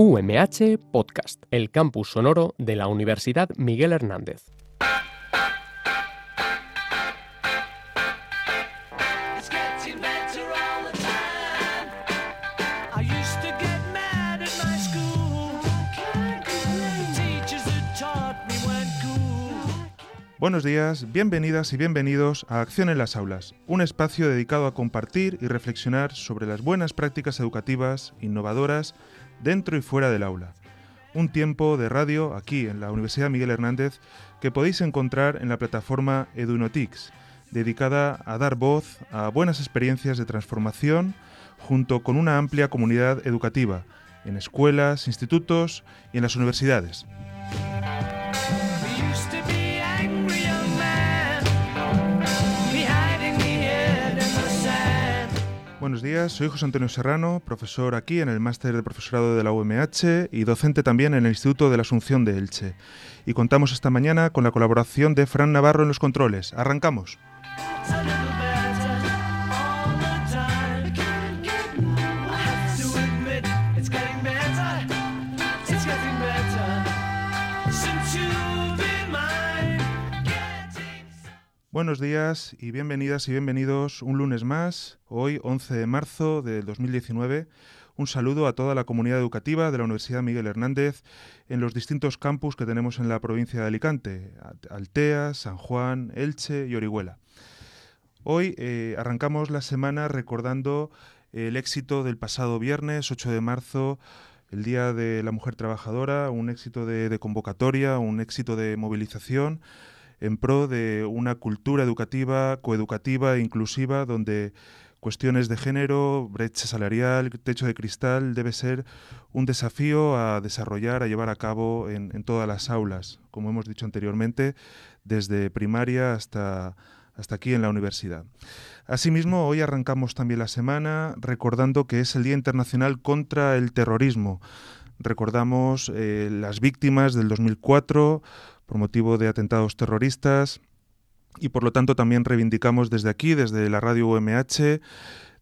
UMH Podcast, el campus sonoro de la Universidad Miguel Hernández. Buenos días, bienvenidas y bienvenidos a Acción en las Aulas, un espacio dedicado a compartir y reflexionar sobre las buenas prácticas educativas, innovadoras, dentro y fuera del aula. Un tiempo de radio aquí en la Universidad Miguel Hernández que podéis encontrar en la plataforma Edunotix, dedicada a dar voz a buenas experiencias de transformación junto con una amplia comunidad educativa en escuelas, institutos y en las universidades. Buenos días, soy José Antonio Serrano, profesor aquí en el máster de profesorado de la UMH y docente también en el Instituto de la Asunción de Elche. Y contamos esta mañana con la colaboración de Fran Navarro en los controles. Arrancamos. Buenos días y bienvenidas y bienvenidos un lunes más, hoy 11 de marzo de 2019. Un saludo a toda la comunidad educativa de la Universidad Miguel Hernández en los distintos campus que tenemos en la provincia de Alicante, Altea, San Juan, Elche y Orihuela. Hoy eh, arrancamos la semana recordando el éxito del pasado viernes 8 de marzo, el Día de la Mujer Trabajadora, un éxito de convocatoria, un éxito de movilización en pro de una cultura educativa, coeducativa e inclusiva, donde cuestiones de género, brecha salarial, techo de cristal, debe ser un desafío a desarrollar, a llevar a cabo en, todas las aulas, como hemos dicho anteriormente, desde primaria hasta, hasta aquí en la universidad. Asimismo, hoy arrancamos también la semana recordando que es el Día Internacional contra el Terrorismo. Recordamos eh, las víctimas del 2004 por motivo de atentados terroristas y por lo tanto también reivindicamos desde aquí, desde la radio UMH,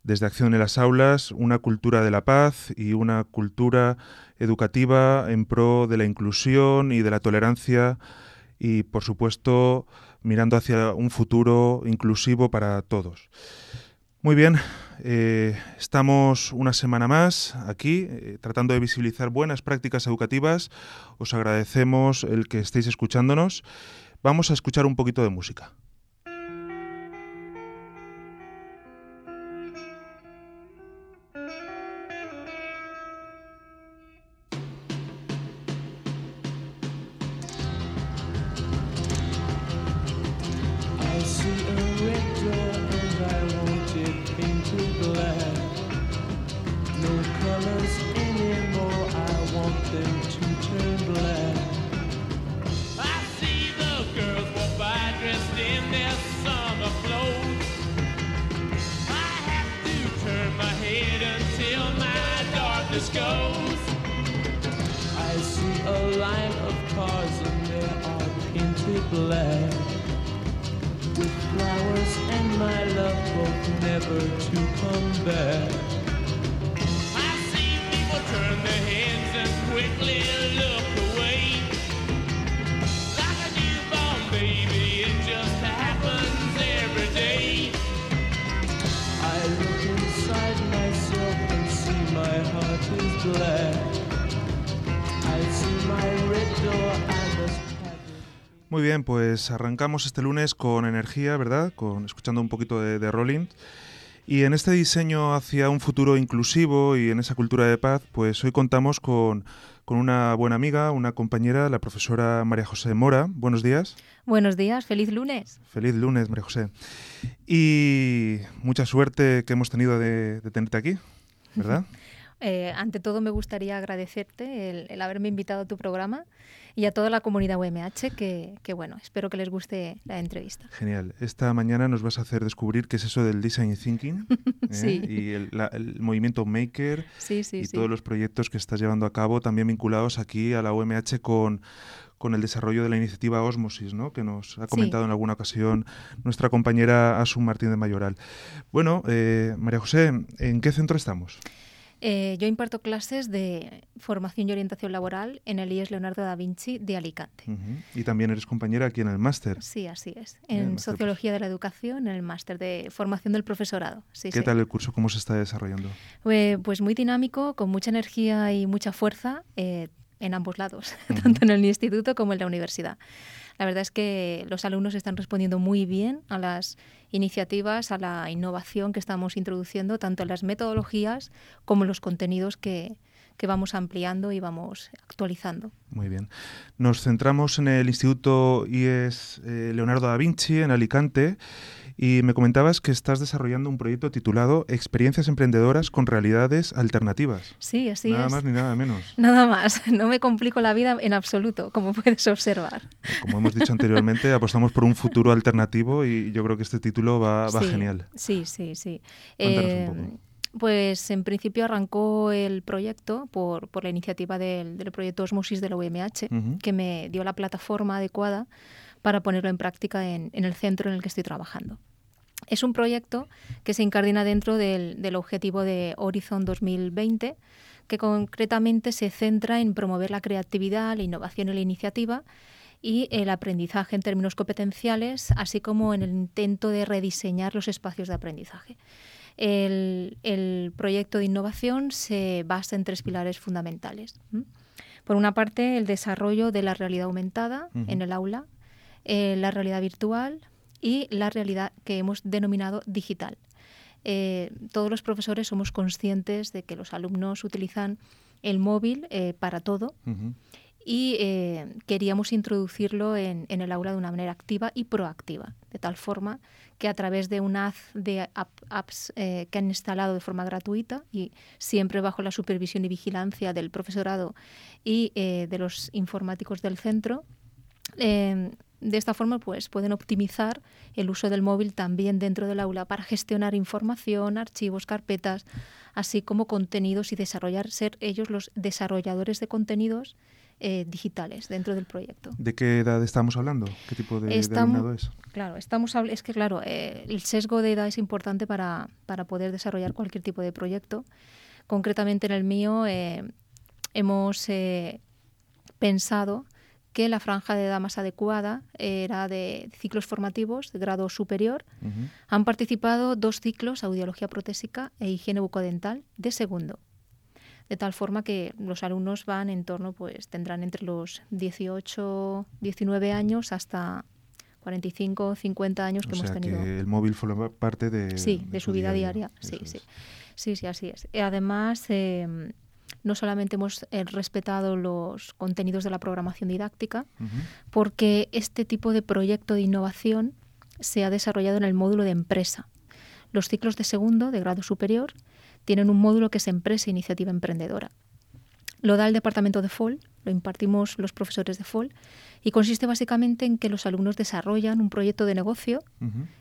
desde Acción en las Aulas, una cultura de la paz y una cultura educativa en pro de la inclusión y de la tolerancia y por supuesto mirando hacia un futuro inclusivo para todos. Muy bien, eh, estamos una semana más aquí eh, tratando de visibilizar buenas prácticas educativas. Os agradecemos el que estéis escuchándonos. Vamos a escuchar un poquito de música. Never to come back. I see people turn their heads and quickly look away. Like a newborn baby, it just happens every day. I look inside myself and see my heart is black. I see my red door, I must have it. Muy bien, pues arrancamos este lunes con energía, ¿verdad? Con, escuchando un poquito de, de Rolling. Y en este diseño hacia un futuro inclusivo y en esa cultura de paz, pues hoy contamos con, con una buena amiga, una compañera, la profesora María José Mora. Buenos días. Buenos días, feliz lunes. Feliz lunes, María José. Y mucha suerte que hemos tenido de, de tenerte aquí, ¿verdad? Eh, ante todo me gustaría agradecerte el, el haberme invitado a tu programa y a toda la comunidad UMH que, que, bueno, espero que les guste la entrevista. Genial. Esta mañana nos vas a hacer descubrir qué es eso del design thinking ¿eh? Sí. y el, la- el movimiento maker Sí, sí, y sí. todos los proyectos que estás llevando a cabo también vinculados aquí a la UMH con, con el desarrollo de la iniciativa Osmosis, ¿no? que nos ha comentado en alguna ocasión nuestra compañera Asun Martín de Mayoral. Bueno, eh, María José, ¿en qué centro estamos? Eh, yo imparto clases de formación y orientación laboral en el IES Leonardo da Vinci de Alicante. Y también eres compañera aquí en el máster. Sí, así es. En máster Sociología de la Educación, en el máster de formación del profesorado. Sí, ¿Qué sí. tal el curso? ¿Cómo se está desarrollando? Eh, Pues muy dinámico, con mucha energía y mucha fuerza eh, en ambos lados, tanto en el instituto como en la universidad. La verdad es que los alumnos están respondiendo muy bien a las iniciativas, a la innovación que estamos introduciendo, tanto en las metodologías como en los contenidos que, que vamos ampliando y vamos actualizando. Muy bien. Nos centramos en el Instituto IES eh, Leonardo da Vinci en Alicante y me comentabas que estás desarrollando un proyecto titulado Experiencias emprendedoras con realidades alternativas. Sí, así nada es. más ni nada menos. Nada más, no me complico la vida en absoluto, como puedes observar. Como hemos dicho anteriormente, apostamos por un futuro alternativo y yo creo que este título va, va Sí, genial. Sí, sí, sí. Cuéntanos Eh, un poco. Pues en principio arrancó el proyecto por, por la iniciativa del, del proyecto Osmosis de la UMH, que me dio la plataforma adecuada para ponerlo en práctica en, en el centro en el que estoy trabajando. Es un proyecto que se incardina dentro del, del objetivo de Horizon 2020, que concretamente se centra en promover la creatividad, la innovación y la iniciativa y el aprendizaje en términos competenciales, así como en el intento de rediseñar los espacios de aprendizaje. El, el proyecto de innovación se basa en tres pilares fundamentales. Por una parte, el desarrollo de la realidad aumentada en el aula, eh, la realidad virtual y la realidad que hemos denominado digital. Eh, todos los profesores somos conscientes de que los alumnos utilizan el móvil eh, para todo. Y eh, queríamos introducirlo en, el aula de una manera activa y proactiva, de tal forma que a través de una de app- apps eh, que han instalado de forma gratuita y siempre bajo la supervisión y vigilancia del profesorado y eh, de los informáticos del centro, eh, de esta forma pues, pueden optimizar el uso del móvil también dentro del aula para gestionar información, archivos, carpetas, así como contenidos y desarrollar, ser ellos los desarrolladores de contenidos eh, digitales dentro del proyecto. ¿De qué edad estamos hablando? ¿Qué tipo de, de Estamos- alumnado es? Claro, estamos es que claro, eh, el sesgo de edad es importante para, para poder desarrollar cualquier tipo de proyecto. Concretamente en el mío eh, hemos pensado que la franja de edad más adecuada era de ciclos formativos de grado superior. Han participado dos ciclos, audiología protésica e higiene bucodental, de segundo. De tal forma que los alumnos van en torno, pues tendrán entre los 18, 19 años hasta 45, 50 años que O hemos sea tenido. que el móvil forma parte de, Sí, de, su vida diaria. Sí, sí. Sí, sí, así es. Y además, eh, no solamente hemos eh, respetado los contenidos de la programación didáctica, porque este tipo de proyecto de innovación se ha desarrollado en el módulo de empresa. Los ciclos de segundo, de grado superior, tienen un módulo que es empresa e iniciativa emprendedora. Lo da el departamento de FOL, lo impartimos los profesores de FOL, y consiste básicamente en que los alumnos desarrollan un proyecto de negocio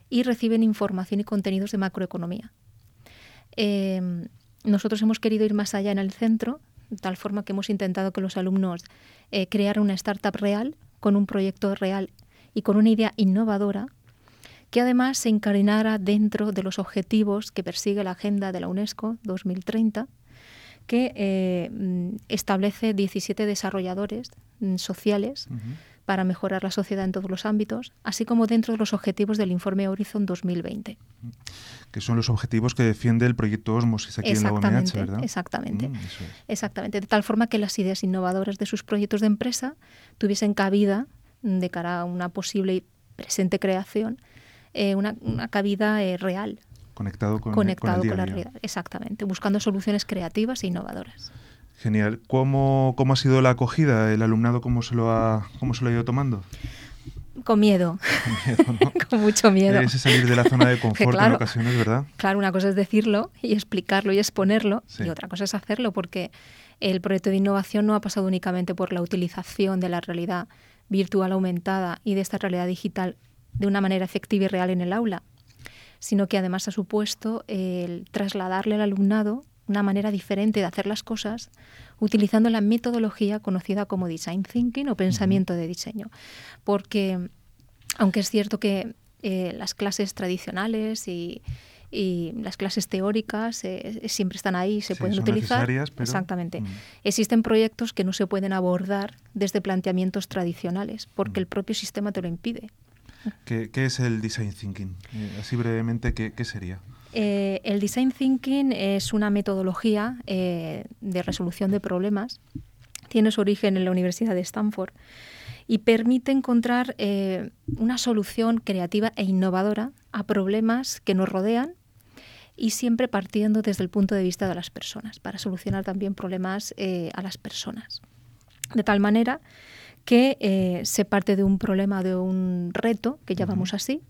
y reciben información y contenidos de macroeconomía. Eh, nosotros hemos querido ir más allá en el centro, de tal forma que hemos intentado que los alumnos eh, crearan una startup real, con un proyecto real y con una idea innovadora, que además se incardinara dentro de los objetivos que persigue la Agenda de la UNESCO 2030, que eh, mm, establece 17 desarrolladores mm, sociales para mejorar la sociedad en todos los ámbitos, así como dentro de los objetivos del informe Horizon 2020. Que son los objetivos que defiende el proyecto Osmosis aquí en la Exactamente, ¿verdad? exactamente. Mm, es. Exactamente, de tal forma que las ideas innovadoras de sus proyectos de empresa tuviesen cabida de cara a una posible y presente creación, eh, una, una cabida eh, real, Conectado con, conectado con el con la realidad. Exactamente, buscando soluciones creativas e innovadoras. Genial. ¿Cómo, ¿Cómo ha sido la acogida? ¿El alumnado cómo se lo ha, cómo se lo ha ido tomando? Con miedo, Miedo, ¿no? con mucho miedo. Ese salir de la zona de confort en ocasiones, ¿verdad? Claro, una cosa es decirlo y explicarlo y exponerlo, Sí. y otra cosa es hacerlo, porque el proyecto de innovación no ha pasado únicamente por la utilización de la realidad virtual aumentada y de esta realidad digital de una manera efectiva y real en el aula, sino que además ha supuesto el trasladarle al alumnado una manera diferente de hacer las cosas utilizando la metodología conocida como design thinking o pensamiento de diseño. Porque aunque es cierto que eh, las clases tradicionales y, y las clases teóricas eh, siempre están ahí, se Sí, pueden son utilizar. pero- Exactamente. Mm. Existen proyectos que no se pueden abordar desde planteamientos tradicionales porque Mm. el propio sistema te lo impide. ¿Qué, qué es el design thinking? Eh, así brevemente, ¿qué, qué sería? Eh, el design thinking es una metodología eh, de resolución de problemas. Tiene su origen en la Universidad de Stanford y permite encontrar eh, una solución creativa e innovadora a problemas que nos rodean y siempre partiendo desde el punto de vista de las personas, para solucionar también problemas eh, a las personas. De tal manera que eh, se parte de un problema, de un reto, que llamamos así,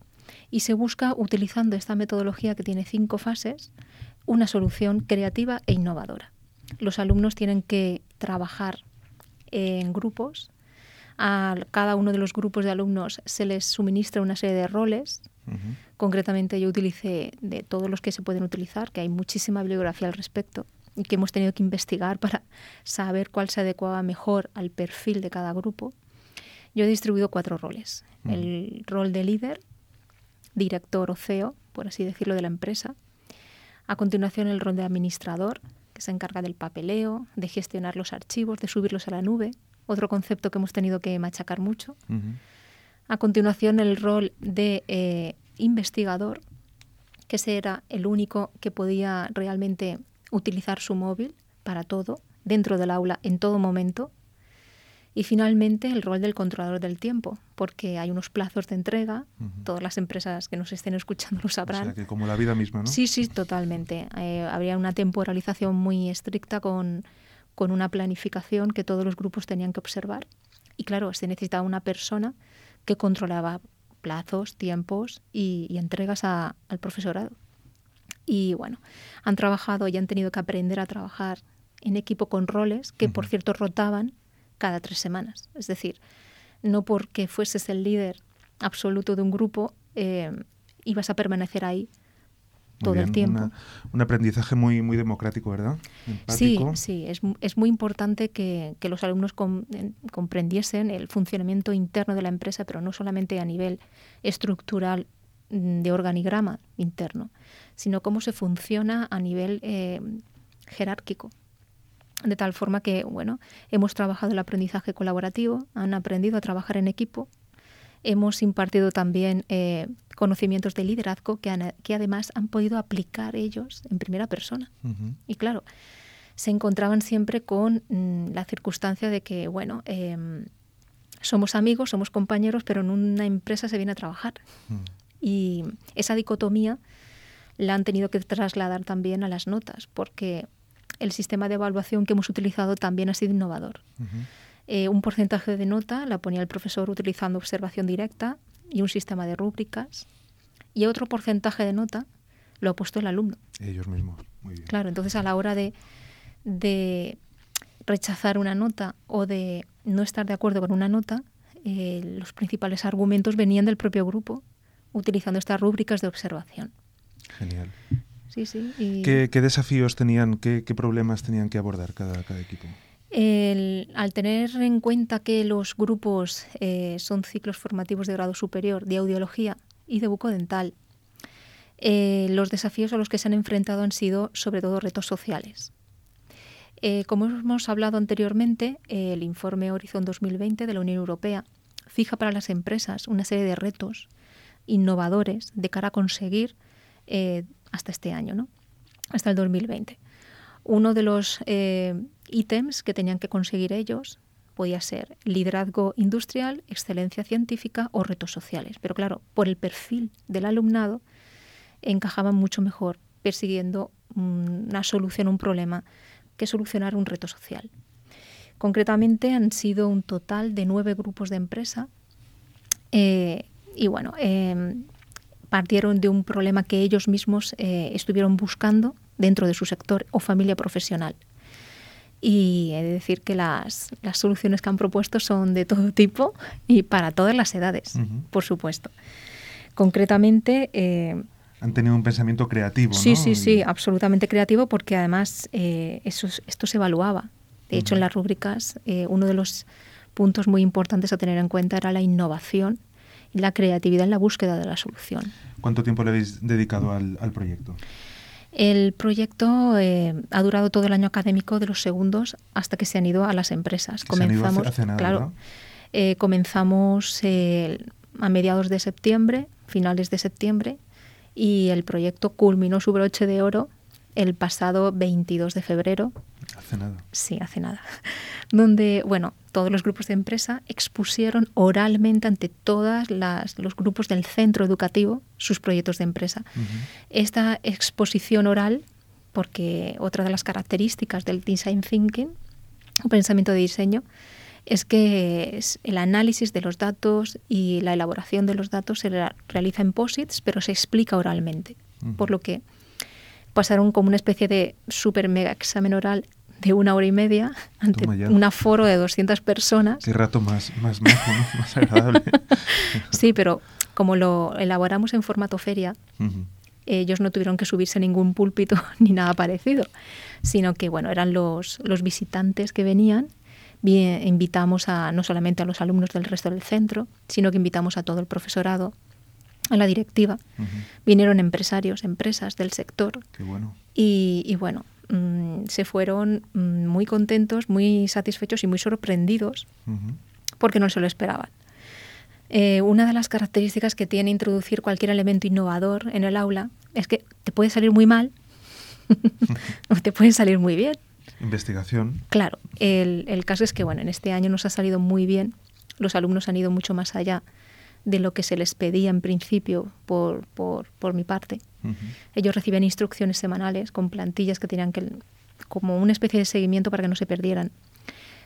y se busca, utilizando esta metodología que tiene cinco fases, una solución creativa e innovadora. Los alumnos tienen que trabajar en grupos. A cada uno de los grupos de alumnos se les suministra una serie de roles. Concretamente yo utilicé de todos los que se pueden utilizar, que hay muchísima bibliografía al respecto y que hemos tenido que investigar para saber cuál se adecuaba mejor al perfil de cada grupo. Yo he distribuido cuatro roles. El rol de líder, director o CEO, por así decirlo, de la empresa. A continuación el rol de administrador, que se encarga del papeleo, de gestionar los archivos, de subirlos a la nube, otro concepto que hemos tenido que machacar mucho. A continuación, el rol de eh, investigador, que ese era el único que podía realmente utilizar su móvil para todo, dentro del aula, en todo momento. Y finalmente, el rol del controlador del tiempo, porque hay unos plazos de entrega, todas las empresas que nos estén escuchando lo O sabrán. sea, que como la vida misma, ¿no? Sí, sí, totalmente. Eh, habría una temporalización muy estricta con, con una planificación que todos los grupos tenían que observar. Y claro, se necesitaba una persona que controlaba plazos, tiempos y, y entregas a- al profesorado. Y bueno, han trabajado y han tenido que aprender a trabajar en equipo con roles que, por cierto, rotaban cada tres semanas. Es decir, no porque fueses el líder absoluto de un grupo, eh, ibas a permanecer ahí Muy todo el tiempo. una- un aprendizaje muy, muy democrático, ¿verdad? Sí, Empático. sí, es, es muy importante que, que los alumnos com- en- comprendiesen el funcionamiento interno de la empresa, pero no solamente a nivel estructural mm, de organigrama interno, sino cómo se funciona a nivel eh, jerárquico. De tal forma que, bueno, hemos trabajado el aprendizaje colaborativo, han aprendido a trabajar en equipo, hemos impartido también eh, conocimientos de liderazgo que, han- que además han podido aplicar ellos en primera persona. Y claro, se encontraban siempre con mm, la circunstancia de que, bueno, em, somos amigos, somos compañeros, pero en una empresa se viene a trabajar. Y esa dicotomía la han tenido que trasladar también a las notas, porque el sistema de evaluación que hemos utilizado también ha sido innovador. Eh, un porcentaje de nota la ponía el profesor utilizando observación directa y un sistema de rúbricas, y otro porcentaje de nota lo ha puesto el alumno. Ellos mismos. Muy bien. Claro, entonces a la hora de, de rechazar una nota o de no estar de acuerdo con una nota, eh, los principales argumentos venían del propio grupo, utilizando estas rúbricas de observación. Genial. Sí, sí. y ¿Qué, qué desafíos tenían, qué, qué problemas tenían que abordar cada, cada equipo? el- al tener en cuenta que los grupos eh, son ciclos formativos de grado superior de audiología y de bucodental, eh, los desafíos a los que se han enfrentado han sido sobre todo retos sociales. Eh, como hemos hablado anteriormente, el informe Horizon 2020 de la Unión Europea fija para las empresas una serie de retos innovadores de cara a conseguir eh, hasta este año, ¿no? hasta el 2020. Uno de los eh, ítems que tenían que conseguir ellos podía ser liderazgo industrial, excelencia científica o retos sociales. Pero claro, por el perfil del alumnado encajaban mucho mejor persiguiendo una solución a un problema que solucionar un reto social. Concretamente han sido un total de nueve grupos de empresa eh, y bueno, eh, partieron de un problema que ellos mismos eh, estuvieron buscando dentro de su sector o familia profesional. Y he de decir que las, las soluciones que han propuesto son de todo tipo y para todas las edades, por supuesto. Concretamente, eh, Han tenido un pensamiento creativo, Sí, ¿no? sí, sí, Y- absolutamente creativo porque además eh, eso, es- esto se evaluaba. De hecho, en las rúbricas, uno de los puntos muy importantes a tener en cuenta era la innovación la creatividad en la búsqueda de la solución. ¿Cuánto tiempo le habéis dedicado al, al proyecto? El proyecto eh, ha durado todo el año académico de los segundos hasta que se han ido a las empresas. Hace- comenzamos, hace nada, claro, eh, comenzamos eh, a mediados de septiembre, finales de septiembre, y el proyecto culminó su broche de oro el pasado 22 de febrero, Hace nada. sí, hace nada, donde, bueno, todos los grupos de empresa expusieron oralmente ante todos los grupos del centro educativo sus proyectos de empresa. Esta exposición oral, porque otra de las características del design thinking, o pensamiento de diseño, es que el análisis de los datos y la elaboración de los datos se realiza en posits, pero se explica oralmente. Por lo que pasaron como una especie de super mega examen oral de una hora y media ante un aforo de 200 personas. Qué rato más, más ¿no? Más agradable. Sí, pero como lo elaboramos en formato feria, ellos no tuvieron que subirse a ningún púlpito ni nada parecido, sino que bueno, eran los, los visitantes que venían. Bien, invitamos a no solamente a los alumnos del resto del centro, sino que invitamos a todo el profesorado, a la directiva. Vinieron empresarios, empresas del sector Qué bueno. y, y bueno, mm, se fueron mm, muy contentos, muy satisfechos y muy sorprendidos porque no se lo esperaban. Eh, una de las características que tiene introducir cualquier elemento innovador en el aula es que te puede salir muy mal o te puede salir muy bien. Investigación. Claro, el, el caso es que bueno, en este año nos ha salido muy bien. Los alumnos han ido mucho más allá de lo que se les pedía en principio por, por, por mi parte. Ellos recibían instrucciones semanales con plantillas que tenían que, como una especie de seguimiento para que no se perdieran.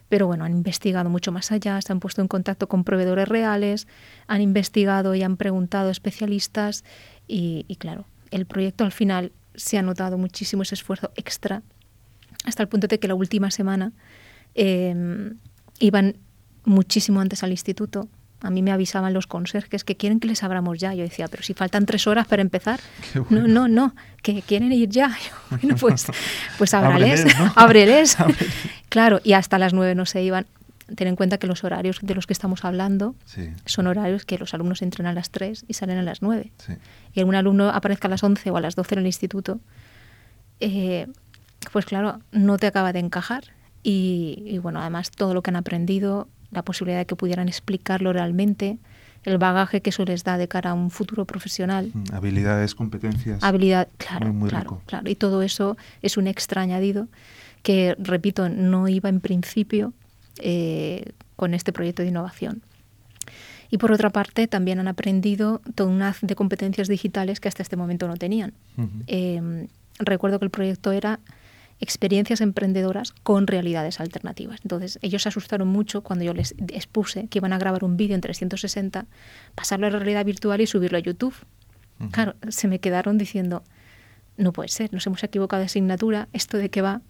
Pero bueno, han investigado mucho más allá, se han puesto en contacto con proveedores reales, han investigado y han preguntado a especialistas y, y claro, el proyecto al final se ha notado muchísimo ese esfuerzo extra, hasta el punto de que la última semana eh, iban muchísimo antes al instituto. A mí me avisaban los conserjes que quieren que les abramos ya. Yo decía, pero si faltan tres horas para empezar. Bueno. No, no, no, que quieren ir ya. Yo, bueno, pues, pues Ábreles, ¿no? ábreles. Claro, y hasta las nueve no se iban. Ten en cuenta que los horarios de los que estamos hablando Sí. son horarios que los alumnos entran a las tres y salen a las nueve. Sí. Y algún alumno aparezca a las once o a las doce en el instituto, eh, pues claro, no te acaba de encajar. Y, y bueno, además todo lo que han aprendido, la posibilidad de que pudieran explicarlo realmente, el bagaje que eso les da de cara a un futuro profesional, Mm, Habilidades, competencias. habilidad, claro, Muy, muy claro, rico. claro. Y todo eso es un extra añadido que, repito, no iba en principio eh, con este proyecto de innovación. Y por otra parte, también han aprendido todo un haz de competencias digitales que hasta este momento no tenían. Eh, recuerdo que el proyecto era experiencias emprendedoras con realidades alternativas. Entonces, ellos se asustaron mucho cuando yo les expuse que iban a grabar un vídeo en 360, pasarlo a la realidad virtual y subirlo a YouTube. Claro, se me quedaron diciendo, no puede ser, nos hemos equivocado de asignatura, ¿esto de qué va?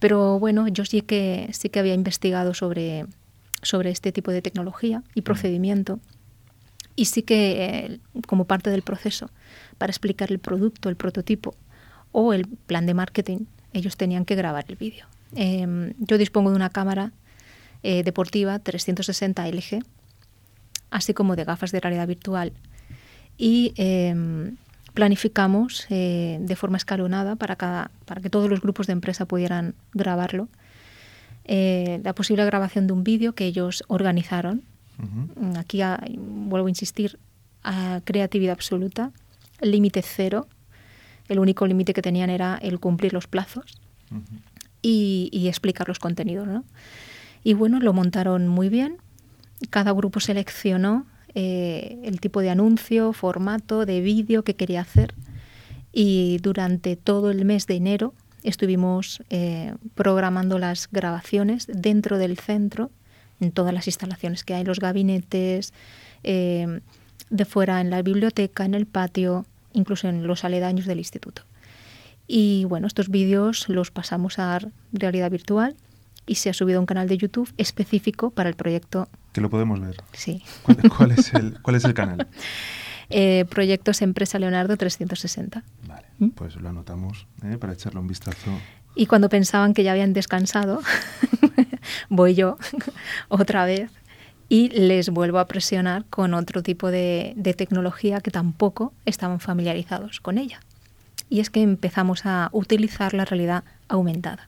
Pero bueno, yo sí que, sí que había investigado sobre, sobre este tipo de tecnología y procedimiento. Y sí que, eh, como parte del proceso, para explicar el producto, el prototipo o el plan de marketing, ellos tenían que grabar el vídeo. Eh, yo dispongo de una cámara eh, deportiva 360 LG, así como de gafas de realidad virtual. Y eh, planificamos eh, de forma escalonada para, cada, para que todos los grupos de empresa pudieran grabarlo. eh, la posible grabación de un vídeo que ellos organizaron. Aquí ah, vuelvo a insistir, a creatividad absoluta, límite cero. El único límite que tenían era el cumplir los plazos y explicar los contenidos. ¿no? Y bueno, lo montaron muy bien. Cada grupo seleccionó eh, el tipo de anuncio, formato de vídeo que quería hacer. Y durante todo el mes de enero estuvimos eh, programando las grabaciones dentro del centro, en todas las instalaciones que hay, los gabinetes, eh, de fuera en la biblioteca, en el patio, incluso en los aledaños del instituto. Y bueno, estos vídeos los pasamos a realidad virtual y se ha subido a un canal de YouTube específico para el proyecto. Que lo podemos ver. Sí. ¿Cuál, cuál es, el, cuál es el canal? Eh, proyectos Empresa Leonardo 360. Vale, ¿Mm? pues lo anotamos ¿eh? para echarle un vistazo. Y cuando pensaban que ya habían descansado, voy yo otra vez y les vuelvo a presionar con otro tipo de, de tecnología que tampoco estaban familiarizados con ella. Y es que empezamos a utilizar la realidad aumentada.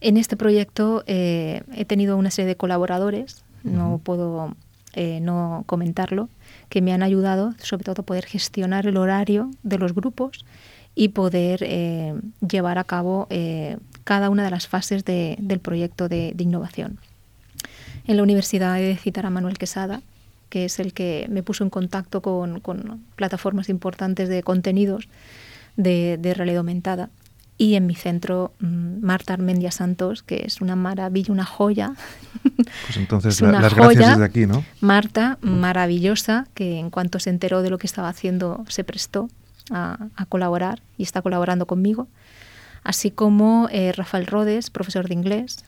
En este proyecto eh, he tenido una serie de colaboradores, no puedo eh, no comentarlo, que me han ayudado sobre todo a poder gestionar el horario de los grupos y poder eh, llevar a cabo cada una de las fases de- del proyecto de, de innovación. En la universidad he de citar a Manuel Quesada, que es el que me puso en contacto con, con plataformas importantes de contenidos de, de realidad aumentada. Y en mi centro, mm, Marta Armendia Santos, que es una maravilla, una joya. Pues entonces Es una las gracias joya. desde aquí, ¿no? Marta, maravillosa, que en cuanto se enteró de lo que estaba haciendo, se prestó a, a colaborar y está colaborando conmigo. Así como eh, Rafael Rodes, profesor de inglés,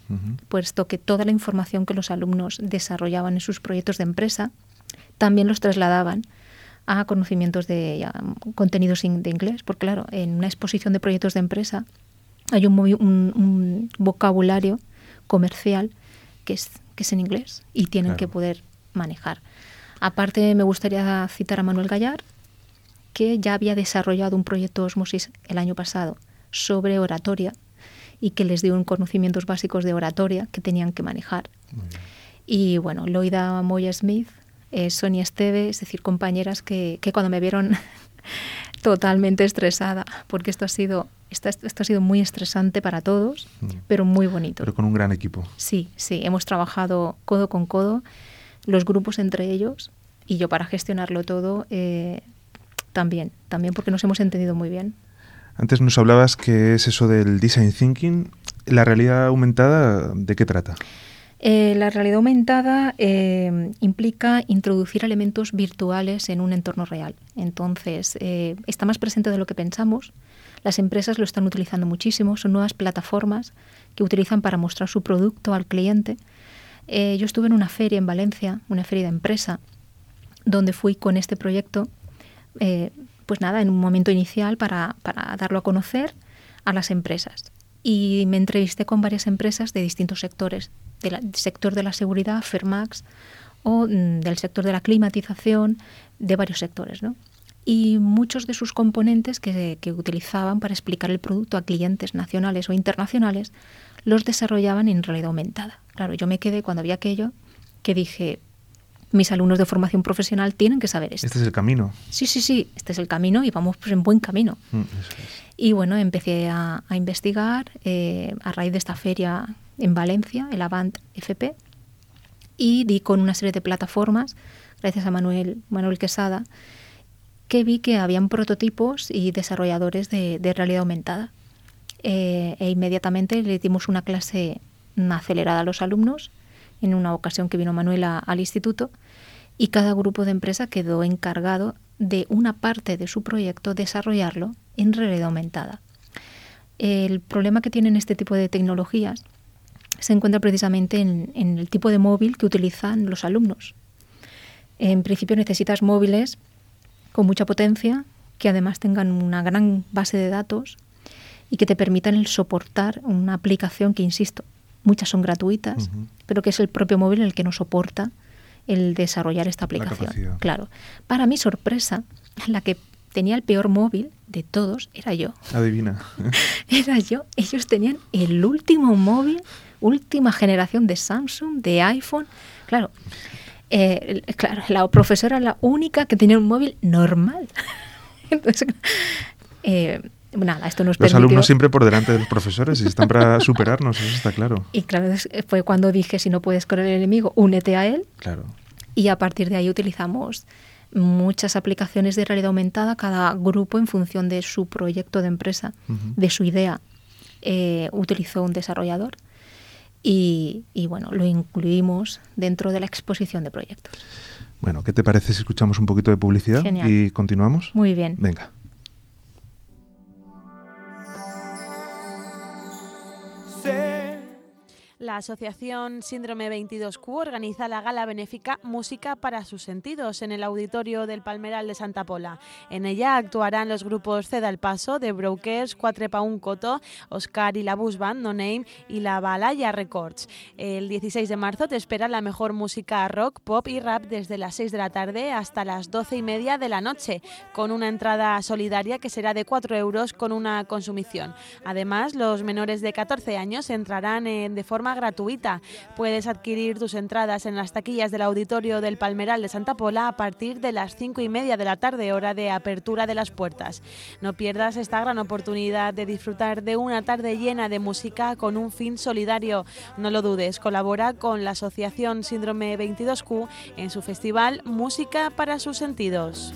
puesto que toda la información que los alumnos desarrollaban en sus proyectos de empresa también los trasladaban a conocimientos de contenidos in- de inglés, porque claro, en una exposición de proyectos de empresa hay un, un- un vocabulario comercial que es, que es en inglés y tienen Claro. que poder manejar. Aparte, me gustaría citar a Manuel Gallar, que ya había desarrollado un proyecto Osmosis el año pasado sobre oratoria y que les dio un conocimientos básicos de oratoria que tenían que manejar. Y bueno, Loida Moya Smith, eh, Sonia Esteve, es decir, compañeras que, que cuando me vieron totalmente estresada, porque esto ha sido, esto, esto ha sido muy estresante para todos, Mm. pero muy bonito. Pero con un gran equipo. Sí, sí, hemos trabajado codo con codo, los grupos entre ellos y yo para gestionarlo todo eh, también, también porque nos hemos entendido muy bien. Antes nos hablabas que es eso del design thinking. ¿La realidad aumentada de qué trata? Eh, la realidad aumentada eh, implica introducir elementos virtuales en un entorno real. Entonces, eh, está más presente de lo que pensamos. Las empresas lo están utilizando muchísimo. Son nuevas plataformas que utilizan para mostrar su producto al cliente. Yo estuve en una feria en Valencia, una feria de empresa, donde fui con este proyecto, pues nada, en un momento inicial para, para darlo a conocer a las empresas. Y me entrevisté con varias empresas de distintos sectores, del sector de la seguridad, Fermax, o mm, del sector de la climatización, de varios sectores, ¿no? Y muchos de sus componentes que, utilizaban para explicar el producto a clientes nacionales o internacionales los desarrollaban en realidad aumentada. Claro, yo me quedé cuando vi aquello que dije, mis alumnos de formación profesional tienen que saber esto. Este es el camino. Sí, sí, sí, este es el camino y vamos pues, en buen camino. Mm, eso es. Y bueno, empecé a, a investigar eh, a raíz de esta feria en Valencia, el Avant FP, y di con una serie de plataformas, gracias a Manuel, Manuel Quesada, que vi que habían prototipos y desarrolladores de, de realidad aumentada. Eh, e inmediatamente le dimos una clase acelerada a los alumnos, en una ocasión que vino Manuel a- al instituto, y cada grupo de empresa quedó encargado de una parte de su proyecto desarrollarlo en realidad aumentada. El problema que tienen este tipo de tecnologías se encuentra precisamente en, en el tipo de móvil que utilizan los alumnos. En principio necesitas móviles con mucha potencia, que además tengan una gran base de datos y que te permitan el soportar una aplicación que, insisto, muchas son gratuitas, pero que es el propio móvil el que no soporta el desarrollar esta aplicación. Claro. Para mi sorpresa, la que tenía el peor móvil de todos era yo. Adivina. Era yo. Ellos tenían el último móvil, última generación de Samsung, de iPhone. Claro, eh, claro, la profesora era la única que tenía un móvil normal. Entonces, eh, nada, esto nos Los permitió- alumnos siempre por delante de los profesores y están para superarnos, eso está claro. Y claro, fue cuando dije, si no puedes con el enemigo, únete a él. Claro. Y a partir de ahí utilizamos muchas aplicaciones de realidad aumentada, cada grupo en función de su proyecto de empresa, de su idea, eh, utilizó un desarrollador. Y, y bueno, lo incluimos dentro de la exposición de proyectos. Bueno, ¿qué te parece si escuchamos un poquito de publicidad Genial. y continuamos? Muy bien. Venga. La asociación Síndrome 22Q organiza la gala benéfica Música para sus sentidos en el auditorio del Palmeral de Santa Pola. En ella actuarán los grupos Ceda el Paso, de Brokers, Cuatre un Coto, Oscar y la Bus Band, No Name y la Balaya Records. El 16 de marzo te espera la mejor música rock, pop y rap desde las 6 de la tarde hasta las 12 y media de la noche, con una entrada solidaria que será de 4 euros con una consumición. Además, los menores de 14 años entrarán en, de forma gratuita. Puedes adquirir tus entradas en las taquillas del auditorio del Palmeral de Santa Pola a partir de las cinco y media de la tarde, hora de apertura de las puertas. No pierdas esta gran oportunidad de disfrutar de una tarde llena de música con un fin solidario. No lo dudes, colabora con la Asociación Síndrome 22Q en su festival Música para sus sentidos.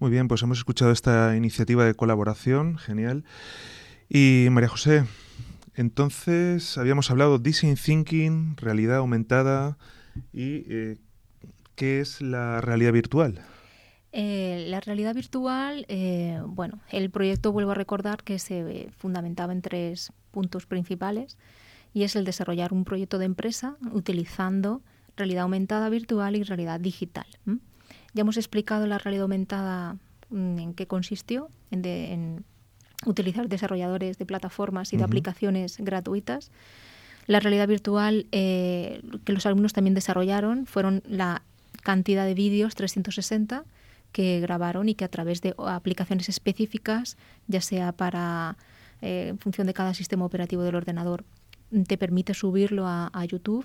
Muy bien, pues hemos escuchado esta iniciativa de colaboración, genial. Y María José, entonces habíamos hablado design thinking, realidad aumentada y eh, ¿qué es la realidad virtual? Eh, la realidad virtual, eh, bueno, el proyecto vuelvo a recordar que se fundamentaba en tres puntos principales y es el desarrollar un proyecto de empresa utilizando realidad aumentada virtual y realidad digital. Ya hemos explicado la realidad aumentada mm, en qué consistió, en, utilizar desarrolladores de plataformas y de aplicaciones gratuitas. La realidad virtual eh, que los alumnos también desarrollaron fueron la cantidad de vídeos 360 que grabaron y que a través de aplicaciones específicas, ya sea para eh, en función de cada sistema operativo del ordenador, te permite subirlo a, a YouTube,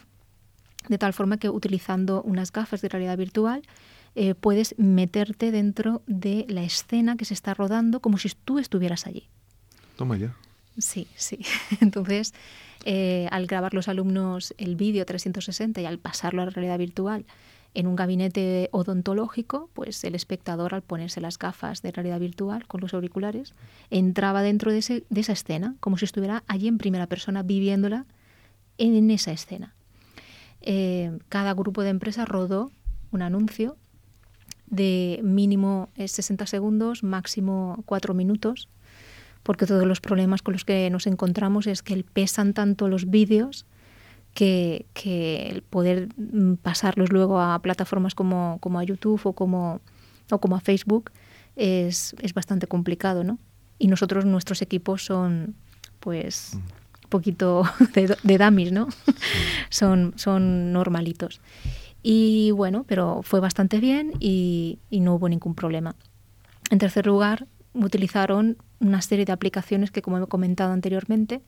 de tal forma que utilizando unas gafas de realidad virtual eh, puedes meterte dentro de la escena que se está rodando como si tú estuvieras allí. Toma ya. Sí, sí. Entonces, eh, al grabar los alumnos el vídeo 360 y al pasarlo a la realidad virtual en un gabinete odontológico, pues el espectador al ponerse las gafas de realidad virtual con los auriculares, entraba dentro de, ese, de esa escena, como si estuviera allí en primera persona viviéndola en esa escena. Eh, cada grupo de empresas rodó un anuncio de mínimo 60 eh, segundos, máximo 4 minutos, porque todos los problemas con los que nos encontramos es que pesan tanto los vídeos que, el poder mm, pasarlos luego a plataformas como, como a YouTube o como, o como a Facebook es, es bastante complicado, ¿no? Y nosotros, nuestros equipos son, pues, un poquito de, de dummies, ¿no? son, son normalitos. Y bueno, pero fue bastante bien y, no hubo ningún problema. En tercer lugar, utilizaron una serie de aplicaciones que, como he comentado anteriormente,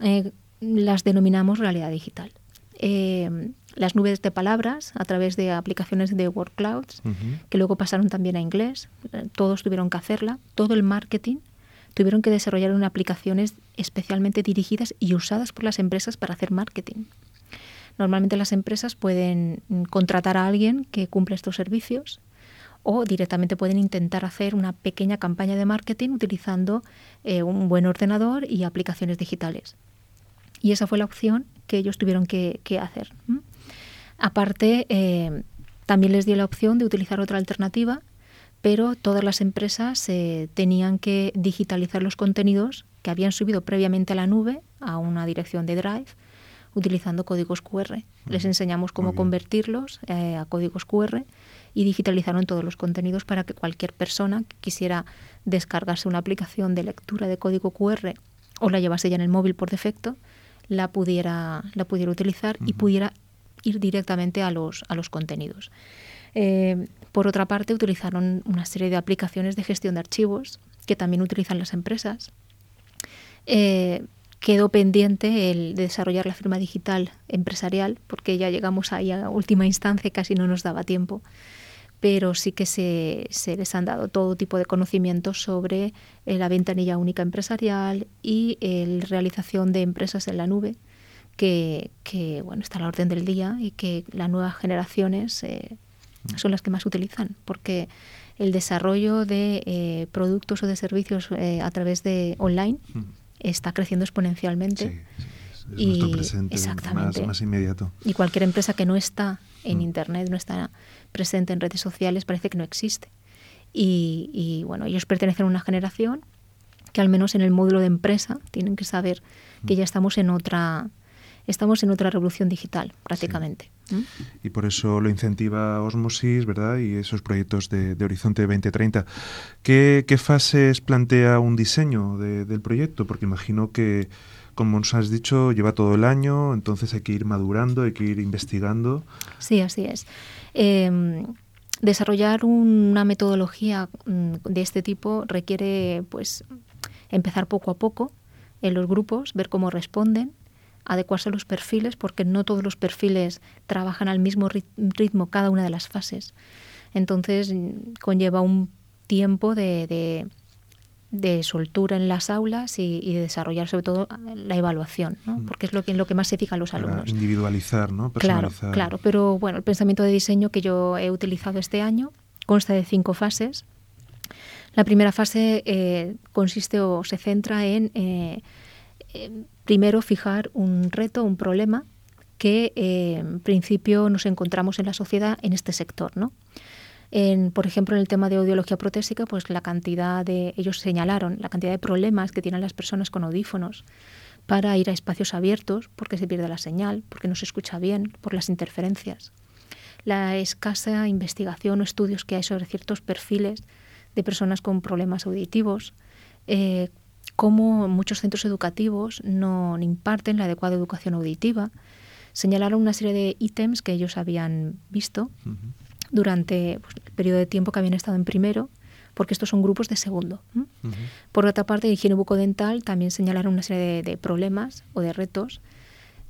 eh, las denominamos realidad digital. Eh, las nubes de palabras a través de aplicaciones de word clouds, que luego pasaron también a inglés, eh, todos tuvieron que hacerla, todo el marketing tuvieron que desarrollar unas aplicaciones especialmente dirigidas y usadas por las empresas para hacer marketing. Normalmente las empresas pueden contratar a alguien que cumple estos servicios o directamente pueden intentar hacer una pequeña campaña de marketing utilizando eh, un buen ordenador y aplicaciones digitales. Y esa fue la opción que ellos tuvieron que, hacer. Aparte, eh, también les dio la opción de utilizar otra alternativa, pero todas las empresas eh, tenían que digitalizar los contenidos que habían subido previamente a la nube, a una dirección de Drive, utilizando códigos QR. Les enseñamos cómo convertirlos eh, a códigos QR y digitalizaron todos los contenidos para que cualquier persona que quisiera descargarse una aplicación de lectura de código QR o la llevase ya en el móvil por defecto, la pudiera, la pudiera utilizar y pudiera ir directamente a los, a los contenidos. Eh, por otra parte, utilizaron una serie de aplicaciones de gestión de archivos que también utilizan las empresas. Eh, quedó pendiente el de desarrollar la firma digital empresarial, porque ya llegamos ahí a última instancia y casi no nos daba tiempo. Pero sí que se, se les han dado todo tipo de conocimientos sobre eh, la ventanilla única empresarial y la realización de empresas en la nube, que, que, bueno, está a la orden del día y que las nuevas generaciones eh, son las que más utilizan, porque el desarrollo de eh, productos o de servicios a través de online está creciendo exponencialmente. Sí, es, presente exactamente. Más, inmediato. Y cualquier empresa que no está en mm. Internet, no está presente en redes sociales parece que no existe. Y, y, bueno, ellos pertenecen a una generación que al menos en el módulo de empresa tienen que saber que ya estamos en otra, estamos en otra revolución digital prácticamente. ¿Mm? Y por eso lo incentiva Osmosis, ¿verdad? Y esos proyectos de, de Horizonte 2030. ¿Qué, ¿Qué, fases plantea un diseño de, del proyecto? Porque imagino que, como nos has dicho, lleva todo el año, entonces hay que ir madurando, hay que ir investigando. Sí, así es. Eh, desarrollar una metodología mm, de este tipo requiere pues empezar poco a poco en los grupos, ver cómo responden, adecuarse a los perfiles, porque no todos los perfiles trabajan al mismo ritmo cada una de las fases. Entonces conlleva un tiempo de, de, de soltura en las aulas y, y, de desarrollar sobre todo la evaluación, ¿no? porque es lo que, lo que más se fija a los Para alumnos. individualizar, ¿no? Claro, claro, pero bueno, el pensamiento de diseño que yo he utilizado este año consta de cinco fases. La primera fase eh, consiste o se centra en, eh, eh, primero, fijar un reto, un problema que en principio nos encontramos en la sociedad en este sector, ¿no? En, por ejemplo, en el tema de audiología protésica, pues la cantidad de, ellos señalaron la cantidad de problemas que tienen las personas con audífonos para ir a espacios abiertos, porque se pierde la señal, porque no se escucha bien, por las interferencias. La escasa investigación o estudios que hay sobre ciertos perfiles de personas con problemas auditivos, eh, cómo muchos centros educativos no imparten la adecuada educación auditiva. Señalaron una serie de ítems que ellos habían visto. Uh -huh durante pues, el periodo de tiempo que habían estado en primero, porque estos son grupos de segundo. ¿eh? Uh -huh. Por otra parte, higiene bucodental también señalaron una serie de, de problemas o de retos,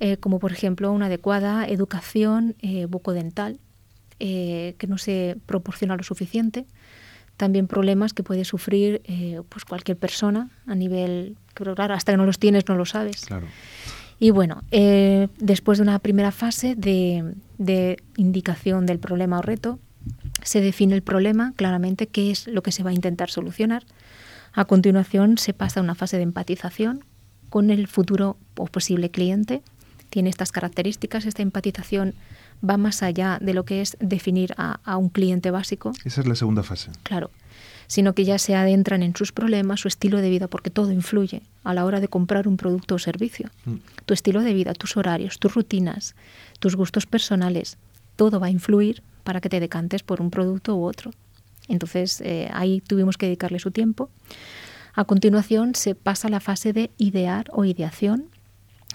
eh, como por ejemplo una adecuada educación eh, bucodental, que no se proporciona lo suficiente. También problemas que puede sufrir pues cualquier persona a nivel, pero claro, hasta que no los tienes no lo sabes. Claro. Y bueno, eh, después de una primera fase de, de, indicación del problema o reto, se define el problema claramente, qué es lo que se va a intentar solucionar. A continuación se pasa a una fase de empatización con el futuro o posible cliente. Tiene estas características, esta empatización va más allá de lo que es definir a, a un cliente básico. Esa es la segunda fase. Claro sino que ya se adentran en sus problemas, su estilo de vida, porque todo influye a la hora de comprar un producto o servicio. Mm. Tu estilo de vida, tus horarios, tus rutinas, tus gustos personales, todo va a influir para que te decantes por un producto u otro. Entonces eh, ahí tuvimos que dedicarle su tiempo. A continuación se pasa a la fase de idear o ideación,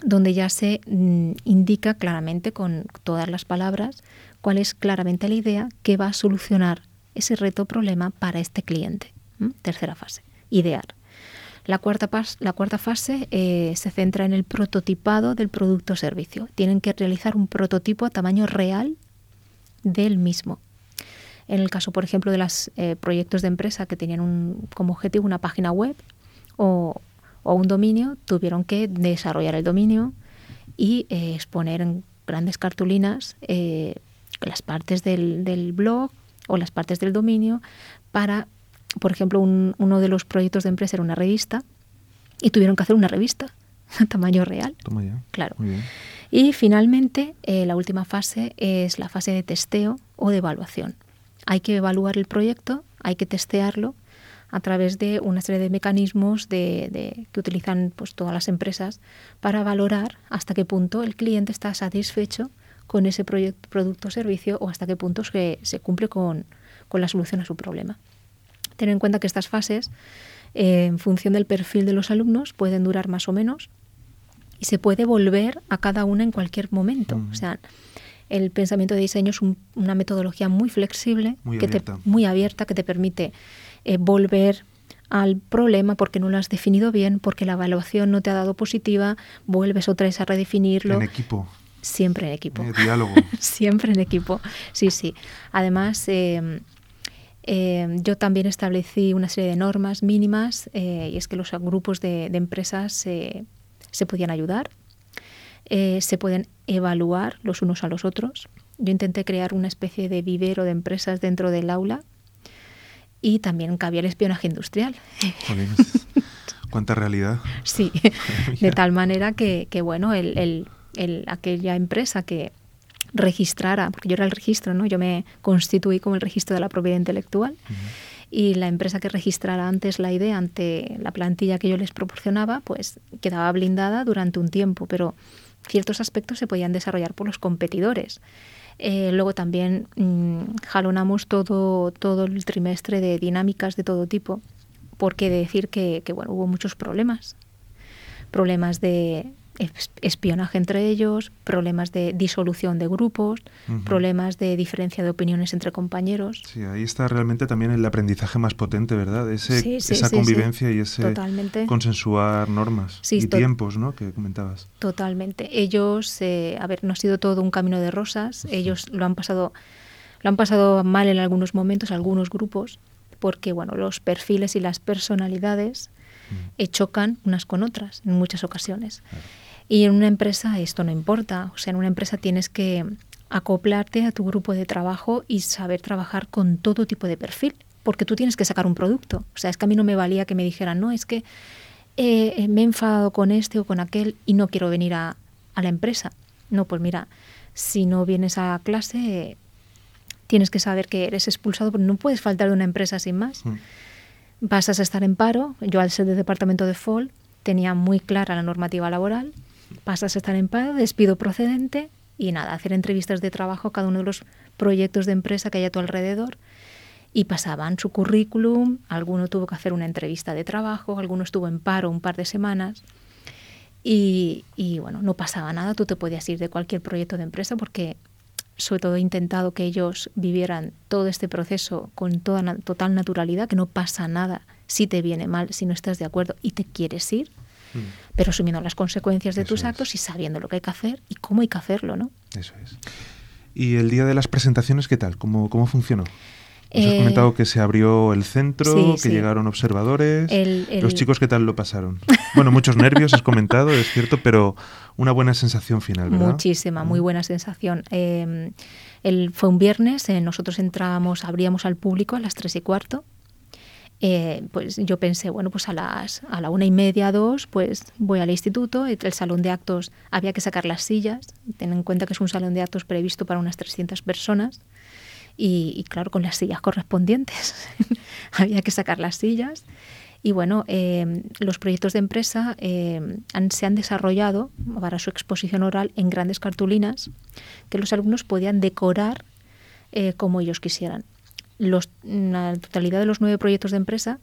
donde ya se mm, indica claramente con todas las palabras cuál es claramente la idea que va a solucionar ese reto problema para este cliente. Tercera fase, idear. La cuarta, la cuarta fase eh, se centra en el prototipado del producto o servicio. Tienen que realizar un prototipo a tamaño real del mismo. En el caso, por ejemplo, de los eh, proyectos de empresa que tenían un, como objetivo una página web o, o, un dominio, tuvieron que desarrollar el dominio y eh, exponer en grandes cartulinas las partes del, del blog o las partes del dominio para, por ejemplo, un, uno de los proyectos de empresa era una revista y tuvieron que hacer una revista a tamaño real. Toma ya. Claro. Muy bien. Y finalmente, eh, la última fase es la fase de testeo o de evaluación. Hay que evaluar el proyecto, hay que testearlo a través de una serie de mecanismos de, de, que utilizan pues, todas las empresas para valorar hasta qué punto el cliente está satisfecho con ese proyecto, producto o servicio o hasta qué punto se, se cumple con, con, la solución a su problema. Tener en cuenta que estas fases, eh, en función del perfil de los alumnos, pueden durar más o menos y se puede volver a cada una en cualquier momento. Mm. O sea, el pensamiento de diseño es un, una metodología muy flexible, muy que abierta. Te, muy abierta, que te permite eh, volver al problema porque no lo has definido bien, porque la evaluación no te ha dado positiva, vuelves otra vez a redefinirlo. En equipo. Siempre en equipo. Eh, diálogo. Siempre en equipo, sí, sí. Además, eh, eh, yo también establecí una serie de normas mínimas y es que los grupos de, de empresas se podían ayudar, se pueden evaluar los unos a los otros. Yo intenté crear una especie de vivero de empresas dentro del aula y también cabía el espionaje industrial. ¿Cuánta realidad? Sí, de tal manera que, que bueno, el, el, el, aquella empresa que registrara, porque yo era el registro, ¿no? Yo me constituí como el registro de la propiedad intelectual y la empresa que registrara antes la idea ante la plantilla que yo les proporcionaba, pues quedaba blindada durante un tiempo, pero ciertos aspectos se podían desarrollar por los competidores. Eh, luego también mm, jalonamos todo, todo el trimestre de dinámicas de todo tipo, porque decir que, que bueno, hubo muchos problemas. Problemas de, espionaje entre ellos, problemas de disolución de grupos, problemas de diferencia de opiniones entre compañeros. Sí, ahí está realmente también el aprendizaje más potente, ¿verdad? Ese, esa convivencia y ese consensuar normas y tiempos, ¿no? Que comentabas. Totalmente. Ellos, eh, a ver, no ha sido todo un camino de rosas. Ellos lo han pasado, lo han pasado mal en algunos momentos, algunos grupos, porque bueno, los perfiles y las personalidades eh, chocan unas con otras en muchas ocasiones. Y en una empresa esto no importa. O sea, en una empresa tienes que acoplarte a tu grupo de trabajo y saber trabajar con todo tipo de perfil, porque tú tienes que sacar un producto. O sea, es que a mí no me valía que me dijeran, no, es que eh, me he enfadado con este o con aquel y no quiero venir a, a la empresa. No, pues mira, si no vienes a clase, tienes que saber que eres expulsado, porque no puedes faltar de una empresa sin más. Mm. Vas a estar en paro. Yo, al ser del departamento de FOL, tenía muy clara la normativa laboral pasas a estar en paro, despido procedente y nada, hacer entrevistas de trabajo a cada uno de los proyectos de empresa que hay a tu alrededor. Y pasaban su currículum, alguno tuvo que hacer una entrevista de trabajo, alguno estuvo en paro un par de semanas. Y, y, bueno, no pasaba nada, tú te podías ir de cualquier proyecto de empresa porque sobre todo he intentado que ellos vivieran todo este proceso con toda total naturalidad, que no pasa nada si te viene mal, si no estás de acuerdo y te quieres ir, Mm. pero asumiendo las consecuencias de tus actos y sabiendo lo que hay que hacer y cómo hay que hacerlo, ¿no? Eso es. ¿Y el día de las presentaciones qué tal? ¿Cómo, cómo funcionó? Nos has comentado eh, que se abrió el centro, que llegaron observadores. ¿Los chicos qué tal lo pasaron? Bueno, muchos nervios has comentado, es cierto, pero una buena sensación final, ¿verdad? Muchísima, muy mm. buena sensación. Em, el, fue un viernes, eh, nosotros entrábamos, abríamos al público a las tres y cuarto eh, pues yo pensé, bueno, pues a las a la una y media, dos, pues voy al instituto, el salón de actos había que sacar las sillas, ten en cuenta que es un salón de actos previsto para unas 300 personas y, claro, con las sillas correspondientes había que sacar las sillas. Y bueno, eh, los proyectos de empresa eh, se han desarrollado para su exposición oral en grandes cartulinas que los alumnos podían decorar como ellos quisieran la totalidad de los nueve proyectos de empresa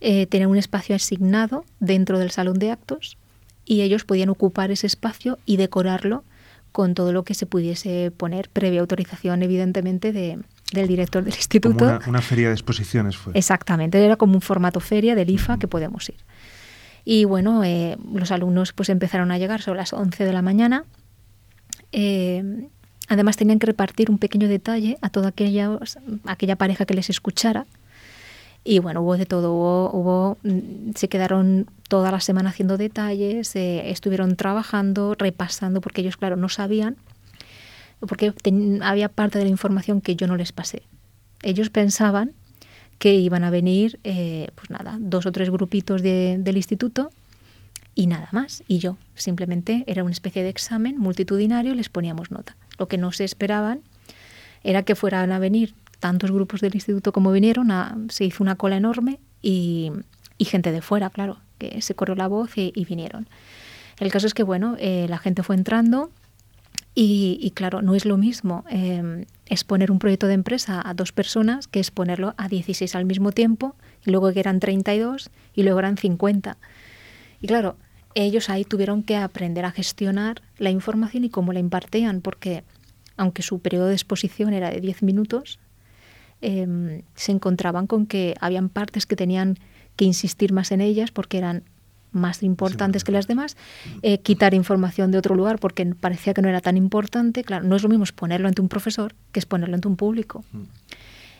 eh, tenían un espacio asignado dentro del salón de actos y ellos podían ocupar ese espacio y decorarlo con todo lo que se pudiese poner, previa autorización, evidentemente, de, del director del instituto. una, feria de exposiciones fue. Exactamente, era como un formato feria del IFA que podemos ir. Y bueno, eh, los alumnos pues empezaron a llegar sobre las 11 de la mañana. Eh, Además tenían que repartir un pequeño detalle a toda aquella, aquella pareja que les escuchara. Y bueno, hubo de todo, hubo, mm, se quedaron toda la semana haciendo detalles, eh, estuvieron trabajando, repasando, porque ellos, claro, no sabían, porque había parte de la información que yo no les pasé. Ellos pensaban que iban a venir, eh, pues nada, dos o tres grupitos del instituto y nada más. Y yo, simplemente era una especie de examen multitudinario, les poníamos nota. Lo que no se esperaban era que fueran a venir tantos grupos del instituto como vinieron, se hizo una cola enorme y, gente de fuera, claro, que se corrió la voz y, vinieron. El caso es que, bueno, eh, la gente fue entrando y, claro, no es lo mismo em, exponer un proyecto de empresa a dos personas que exponerlo a 16 al mismo tiempo, y luego que eran 32 y luego eran 50. Y claro, ellos ahí tuvieron que aprender a gestionar la información y cómo la impartían, porque aunque su periodo de exposición era de 10 minutos, em, se encontraban con que habían partes que tenían que insistir más en ellas porque eran más importantes que las demás, eh, quitar información de otro lugar porque parecía que no era tan importante. Claro, no es lo mismo exponerlo ante un profesor que exponerlo ante un público. Mm.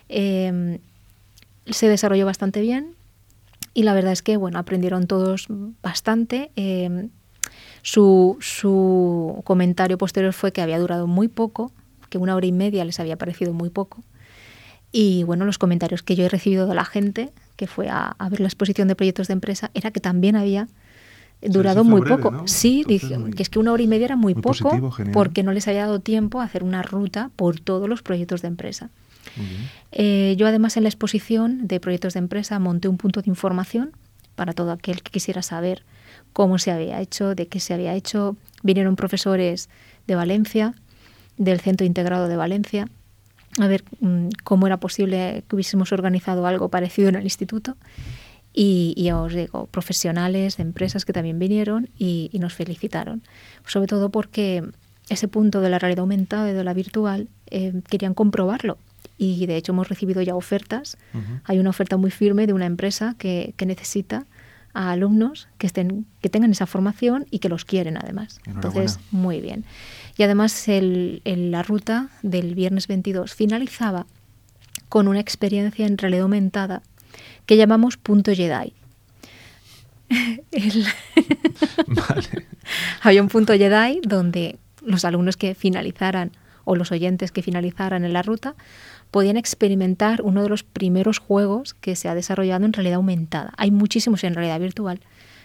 Em, se desarrolló bastante bien, y la verdad es que bueno, aprendieron todos bastante. Em, su, su, comentario posterior fue que había durado muy poco, que una hora y media les había parecido muy poco. Y bueno, los comentarios que yo he recibido de la gente, que fue a, ver la exposición de proyectos de empresa, era que también había durado muy breve, poco. ¿no? Sí, dije- muy- que es que una hora y media era muy, muy poco positivo, porque no les había dado tiempo a hacer una ruta por todos los proyectos de empresa. Eh, yo además en la exposición de proyectos de empresa monté un punto de información para todo aquel que quisiera saber cómo se había hecho, de qué se había hecho. Vinieron profesores de Valencia, del Centro Integrado de Valencia, a ver mm, cómo era posible que hubiésemos organizado algo parecido en el instituto. Y, y os digo, profesionales de empresas que también vinieron y, y nos felicitaron. Sobre todo porque ese punto de la realidad aumentada y de la virtual eh, querían comprobarlo. Y de hecho hemos recibido ya ofertas. Ujú. Hay una oferta muy firme de una empresa que, que necesita a alumnos que, estén, que tengan esa formación y que los quieren además. Entonces, muy bien. Y además el- el- la ruta del viernes 22 finalizaba con una experiencia en realidad aumentada que llamamos Punto Jedi. El- Vale. había un punto Jedi donde los alumnos que finalizaran o los oyentes que finalizaran en la ruta podían experimentar uno de los primeros juegos que se ha desarrollado en realidad aumentada. Hay muchísimos en realidad virtual,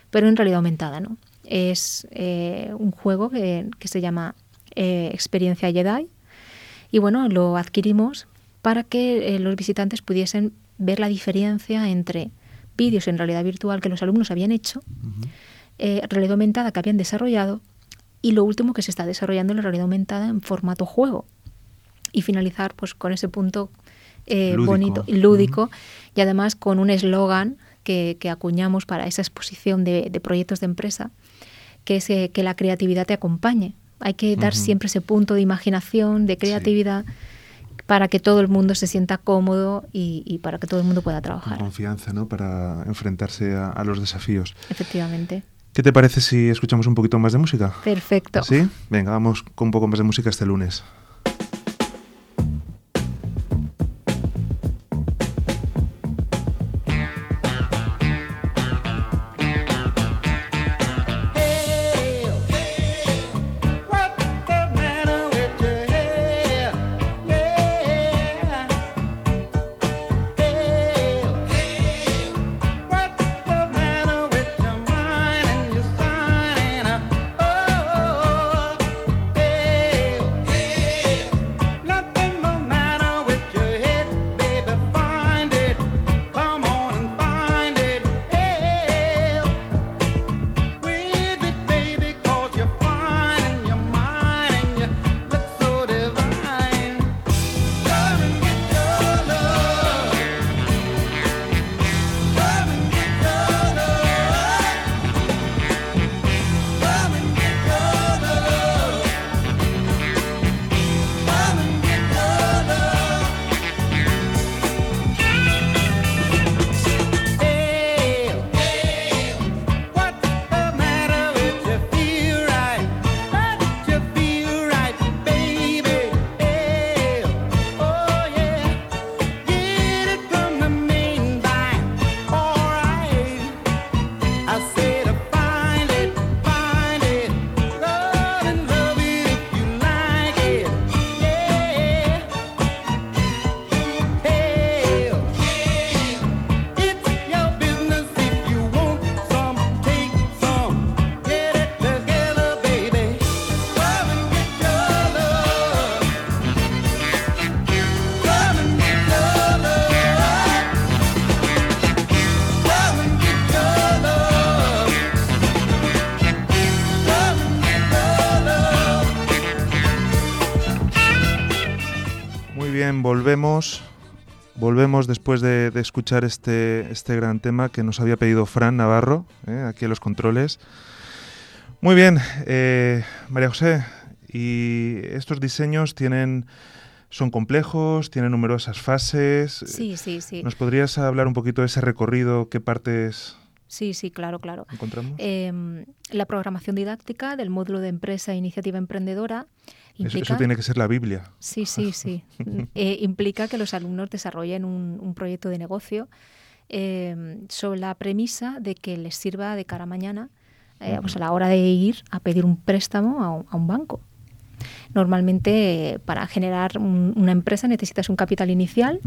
pero en realidad aumentada, ¿no? Es eh, un juego que, que se llama eh, Experiencia Jedi y bueno, lo adquirimos para que eh, los visitantes pudiesen ver la diferencia entre vídeos en realidad virtual que los alumnos habían hecho eh, realidad aumentada que habían desarrollado y lo último que se está desarrollando en la realidad aumentada en formato juego y finalizar pues con ese punto eh, Lúdico. bonito y lúdico y además con un eslogan que, que acuñamos para esa exposición de, de proyectos de empresa que es eh, que la creatividad te acompañe hay que dar Ujú. siempre ese punto de imaginación de creatividad para que todo el mundo se sienta cómodo y, y para que todo el mundo pueda Con trabajar confianza, ¿no? Para enfrentarse a, a los desafíos. efectivamente ¿Qué te parece si escuchamos un poquito más de música? perfecto ¿Sí? Venga, vamos con un poco más de música este lunes. Volvemos. Volvemos después de, de escuchar este, este gran tema que nos había pedido Fran Navarro, ¿eh? aquí en los controles. Muy bien, eh, María José, y estos diseños tienen, son complejos, tienen numerosas fases. sí sí sí ¿Nos podrías hablar un poquito de ese recorrido? ¿Qué partes sí sí claro claro encontramos? Em, la programación didáctica del módulo de empresa e iniciativa emprendedora implica, eso tiene que ser la Biblia. sí, sí, sí. Eh, implica que los alumnos desarrollen un, un proyecto de negocio em, sobre la premisa de que les sirva de cara a mañana eh, pues a la hora de ir a pedir un préstamo a un, a un banco. Normalmente para generar un- una empresa necesitas un capital inicial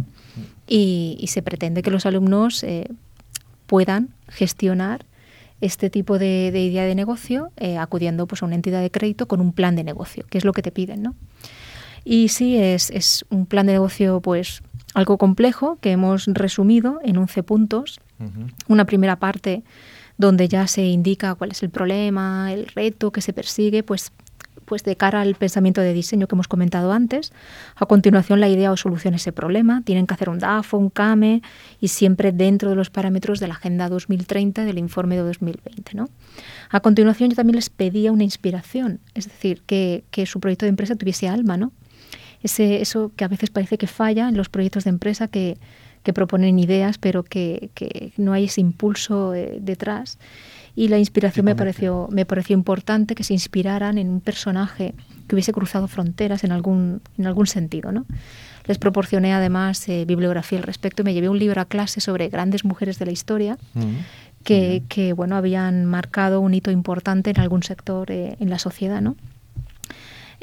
y, y se pretende que los alumnos eh, puedan gestionar este tipo de, de idea de negocio eh, acudiendo pues, a una entidad de crédito con un plan de negocio, que es lo que te piden. ¿no? Y sí, es, es un plan de negocio pues algo complejo que hemos resumido en 11 puntos. Una primera parte donde ya se indica cuál es el problema, el reto que se persigue, pues pues de cara al pensamiento de diseño que hemos comentado antes. A continuación, la idea o solución a ese problema. Tienen que hacer un DAFO, un CAME y siempre dentro de los parámetros de la Agenda 2030 del informe de 2020. ¿no? A continuación, yo también les pedía una inspiración, es decir, que, que su proyecto de empresa tuviese alma, ¿no? Ese, eso que a veces parece que falla en los proyectos de empresa que, que proponen ideas, pero que, que, no hay ese impulso eh, detrás y la inspiración me pareció, me pareció importante que se inspiraran en un personaje que hubiese cruzado fronteras en algún, en algún sentido. ¿no? Les proporcioné además eh, bibliografía al respecto y me llevé un libro a clase sobre grandes mujeres de la historia mm. que, que, bueno, habían marcado un hito importante en algún sector eh, en la sociedad. ¿no?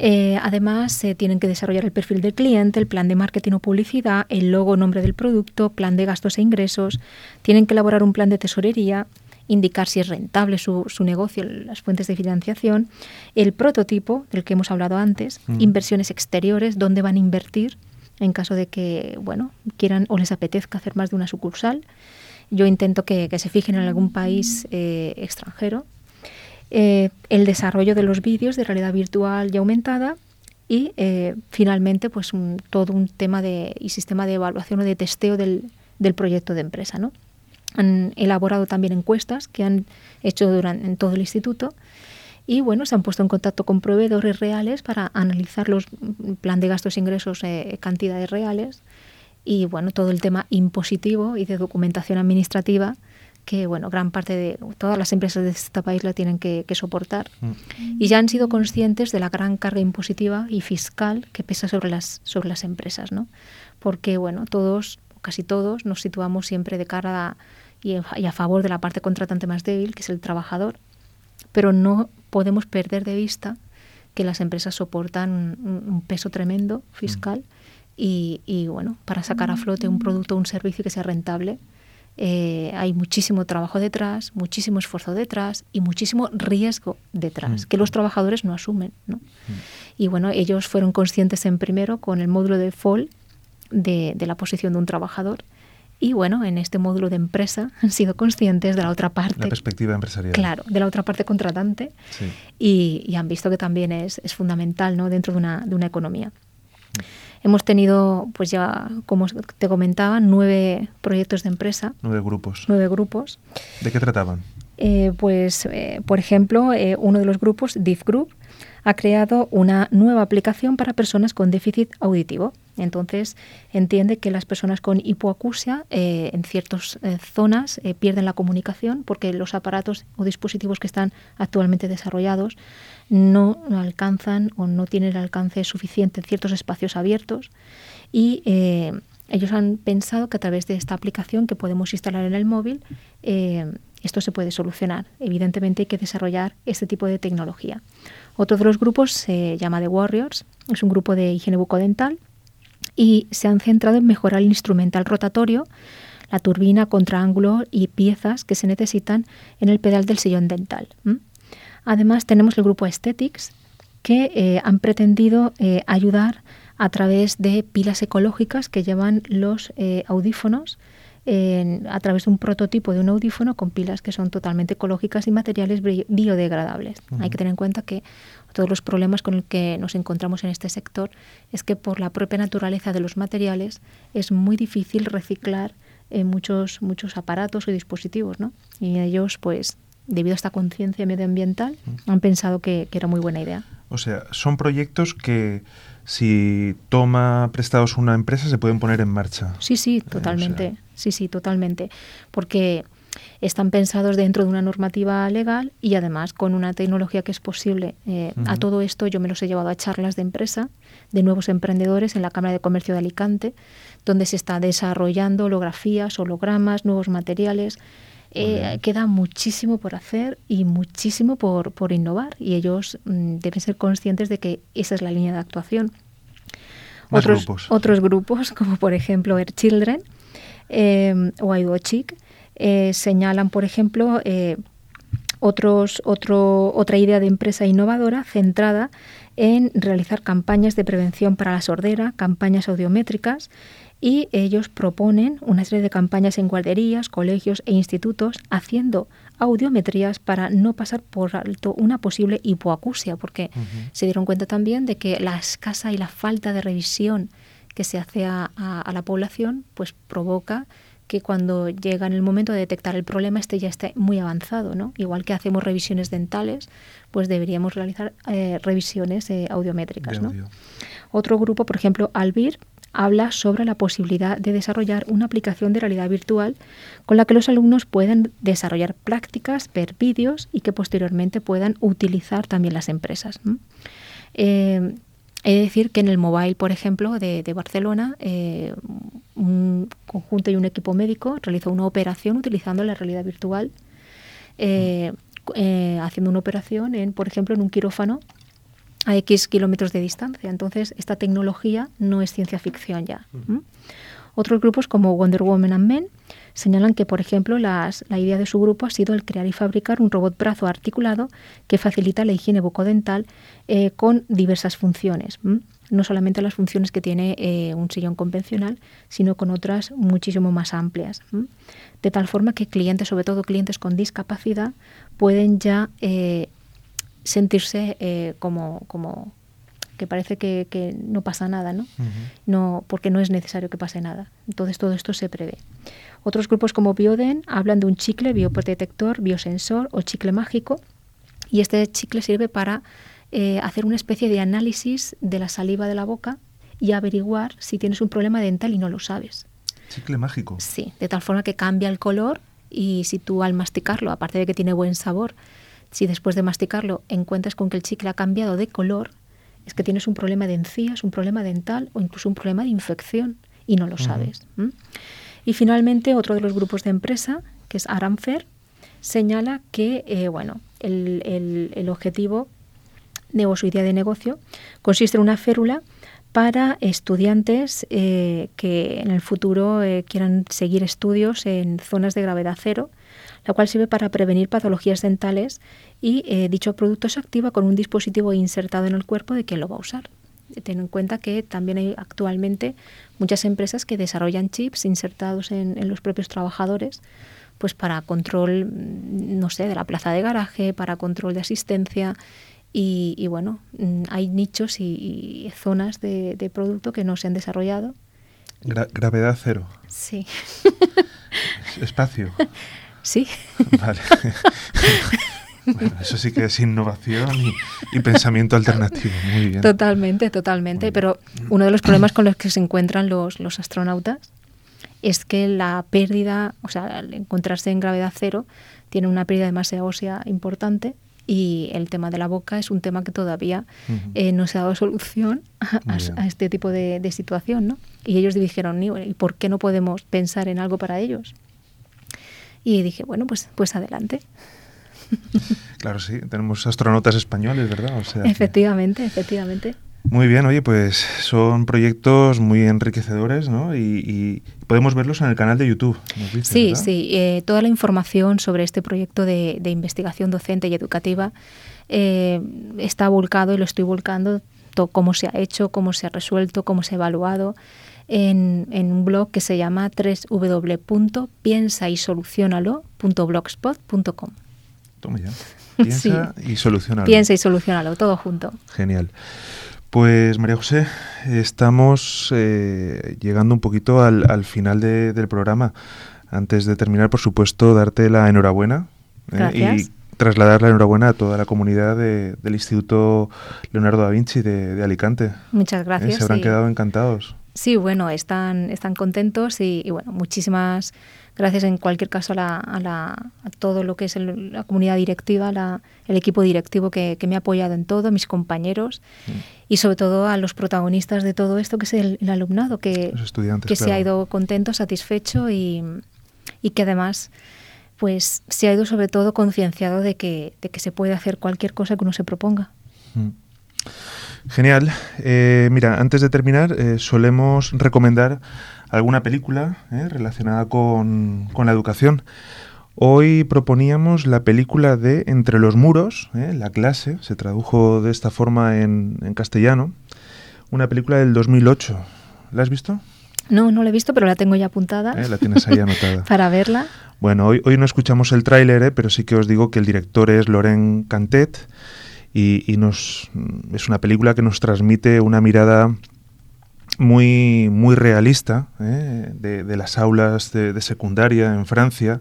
Eh, además, se tienen que desarrollar el perfil del cliente, el plan de marketing o publicidad, el logo, nombre del producto, plan de gastos e ingresos, tienen que elaborar un plan de tesorería, indicar si es rentable su, su, negocio, las fuentes de financiación, el prototipo del que hemos hablado antes, mm. inversiones exteriores, dónde van a invertir en caso de que bueno quieran o les apetezca hacer más de una sucursal. Yo intento que, que se fijen en algún país eh, extranjero. Eh, el desarrollo de los vídeos de realidad virtual y aumentada y eh, finalmente pues un, todo un tema de y sistema de evaluación o de testeo del, del proyecto de empresa, ¿no? Han elaborado también encuestas que han hecho durante, en todo el instituto y bueno, se han puesto en contacto con proveedores reales para analizar los mm, plan de gastos e ingresos, eh, cantidades reales y bueno, todo el tema impositivo y de documentación administrativa que bueno, gran parte de todas las empresas de este país la tienen que, que soportar. Mm. Y ya han sido conscientes de la gran carga impositiva y fiscal que pesa sobre las, sobre las empresas, ¿no? Porque bueno, todos casi todos nos situamos siempre de cara a, y, a favor de la parte contratante más débil, que es el trabajador, pero no podemos perder de vista que las empresas soportan un, peso tremendo fiscal y, y, bueno, para sacar a flote un producto o un servicio que sea rentable, eh, hay muchísimo trabajo detrás, muchísimo esfuerzo detrás y muchísimo riesgo detrás, que los trabajadores no asumen. ¿no? Y bueno, ellos fueron conscientes en primero con el módulo de FOL de, de la posición de un trabajador. Y bueno, en este módulo de empresa han sido conscientes de la otra parte. La perspectiva empresarial. Claro, de la otra parte contratante. Sí. Y, y, han visto que también es, es fundamental ¿no? dentro de una, de una economía. Mm. Hemos tenido, pues ya, como te comentaba, nueve proyectos de empresa. Nueve grupos. Nueve grupos. ¿De qué trataban? Eh, pues, eh, por ejemplo, eh, uno de los grupos, DIF Group, ha creado una nueva aplicación para personas con déficit auditivo. Entonces, entiende que las personas con hipoacusia eh, en ciertas eh, zonas eh, pierden la comunicación porque los aparatos o dispositivos que están actualmente desarrollados no alcanzan o no tienen el alcance suficiente en ciertos espacios abiertos y ellos han pensado que a través de esta aplicación que podemos instalar en el móvil esto se puede solucionar. Evidentemente hay que desarrollar este tipo de tecnología. Otro de los grupos se llama The Warriors, es un grupo de higiene bucodental y se han centrado en mejorar el instrumental rotatorio, la turbina, contraángulo y piezas que se necesitan en el pedal del sillón dental. Además tenemos el grupo Aesthetics que eh, han pretendido eh, ayudar a través de pilas ecológicas que llevan los eh, audífonos en, a través de un prototipo de un audífono con pilas que son totalmente ecológicas y materiales biodegradables. Uh -huh. Hay que tener en cuenta que todos los problemas con los que nos encontramos en este sector es que por la propia naturaleza de los materiales es muy difícil reciclar eh, muchos, muchos aparatos o dispositivos, ¿no? Y ellos, pues, debido a esta conciencia medioambiental, -huh. han pensado que, que era muy buena idea. O sea, son proyectos que si toma prestados una empresa se pueden poner en marcha. Sí, sí, totalmente. Eh, o sea... Sí, sí, totalmente. Porque están pensados dentro de una normativa legal y además con una tecnología que es posible. Eh, uh -huh. A todo esto yo me los he llevado a charlas de empresa de nuevos emprendedores en la Cámara de Comercio de Alicante, donde se está desarrollando holografías, hologramas, nuevos materiales. Eh, queda muchísimo por hacer y muchísimo por, por innovar y ellos mm, deben ser conscientes de que esa es la línea de actuación. Más otros, grupos. otros grupos, como por ejemplo Air Children eh, o Aidochic, eh, señalan, por ejemplo, eh, Otros, otro, otra idea de empresa innovadora centrada en realizar campañas de prevención para la sordera, campañas audiométricas y ellos proponen una serie de campañas en guarderías, colegios e institutos haciendo audiometrías para no pasar por alto una posible hipoacusia, porque se dieron cuenta también de que la escasa y la falta de revisión que se hace a, a la población pues provoca que cuando llega en el momento de detectar el problema este ya esté muy avanzado, ¿no? Igual que hacemos revisiones dentales, pues deberíamos realizar eh, revisiones eh, audiométricas, ¿no? Otro grupo, por ejemplo, Albir, habla sobre la posibilidad de desarrollar una aplicación de realidad virtual con la que los alumnos puedan desarrollar prácticas, ver vídeos y que posteriormente puedan utilizar también las empresas. Eh, He de decir que en el mobile, por ejemplo, de, Barcelona, eh, un conjunto y un equipo médico realizó una operación utilizando la realidad virtual, eh, eh, haciendo una operación, en, por ejemplo, en un quirófano a X kilómetros de distancia. Entonces, esta tecnología no es ciencia ficción ya. Otros grupos como Wonder Woman and Men señalan que, por ejemplo, la idea de su grupo ha sido el crear y fabricar un robot brazo articulado que facilita la higiene bucodental eh, con diversas funciones. No solamente las funciones que tiene eh, un sillón convencional, sino con otras muchísimo más amplias. De tal forma que clientes, sobre todo clientes con discapacidad, pueden ya eh, sentirse como, como que parece que, no pasa nada, ¿no? ¿no? Porque no es necesario que pase nada. Entonces todo esto se prevé. Otros grupos como Bioden hablan de un chicle biodetector, biosensor o chicle mágico y este chicle sirve para eh, hacer una especie de análisis de la saliva de la boca y averiguar si tienes un problema dental y no lo sabes. Chicle mágico. Sí, de tal forma que cambia el color y si tú al masticarlo, aparte de que tiene buen sabor, si después de masticarlo encuentras con que el chicle ha cambiado de color, es que tienes un problema de encías, un problema dental o incluso un problema de infección y no lo sabes. Y finalmente, otro de los grupos de empresa, que es Aramfer, señala que eh, bueno, el, objetivo de su idea de negocio consiste en una férula para estudiantes eh, que en el futuro eh, quieran seguir estudios en zonas de gravedad cero, la cual sirve para prevenir patologías dentales y dicho producto se activa con un dispositivo insertado en el cuerpo de quien lo va a usar. Ten en cuenta que también hay actualmente muchas empresas que desarrollan chips insertados en, los propios trabajadores pues para control, mm, no sé, de la plaza de garaje, para control de asistencia y, bueno, mm, hay nichos y, zonas de, producto que no se han desarrollado. gravedad cero. Sí. Espacio. Sí. Vale. Bueno, eso sí que es innovación y, pensamiento alternativo. Muy bien. Totalmente, totalmente. Pero uno de los problemas con los que se encuentran los, los astronautas es que la pérdida, o sea, al encontrarse en gravedad cero, tiene una pérdida de masa ósea importante y el tema de la boca es un tema que todavía eh, no se ha dado solución a, este tipo de, de, situación, ¿no? Y ellos dijeron, ¿y por qué no podemos pensar en algo para ellos? Y dije, bueno, pues, pues adelante. Claro, sí, tenemos astronautas españoles, ¿verdad? efectivamente, efectivamente. Muy bien, oye, pues son proyectos muy enriquecedores, ¿no? Y, podemos verlos en el canal de YouTube. sí, sí, eh, toda la información sobre este proyecto de, investigación docente y educativa eh, está volcado y lo estoy volcando, cómo se ha hecho, cómo se ha resuelto, cómo se ha evaluado en, un blog que se llama www.piensaysolucionalo.blogspot.com. Toma ya. Piensa y solucionalo. Piensa y solucionalo, todo junto. Genial. Pues María José, estamos eh, llegando un poquito al, final del programa. Antes de terminar, por supuesto, darte la enhorabuena eh, y trasladar la enhorabuena a toda la comunidad del Instituto Leonardo da Vinci de, Alicante. Muchas gracias. se habrán quedado encantados. Sí, bueno, están, están contentos y, bueno, muchísimas gracias en cualquier caso a, la, a, todo lo que es la comunidad directiva, la, el equipo directivo que, me ha apoyado en todo, mis compañeros mm. y sobre todo a los protagonistas de todo esto, que es el, alumnado, que, que se ha ido contento, satisfecho y, y que además pues se ha ido sobre todo concienciado de que, de que se puede hacer cualquier cosa que uno se proponga. Mm. Genial. Eh, mira, antes de terminar, eh, solemos recomendar alguna película eh, relacionada con, la educación. Hoy proponíamos la película de Entre los muros, ¿eh? la clase, se tradujo de esta forma en, en castellano, una película del 2008. ¿La has visto? No, no la he visto, pero la tengo ya apuntada ¿Eh? La tienes ahí anotada. para verla. Bueno, hoy, hoy no escuchamos el tráiler, ¿eh? pero sí que os digo que el director es Laurent Cantet y, y nos, es una película que nos transmite una mirada muy, muy realista ¿eh? de, las aulas de, secundaria en Francia.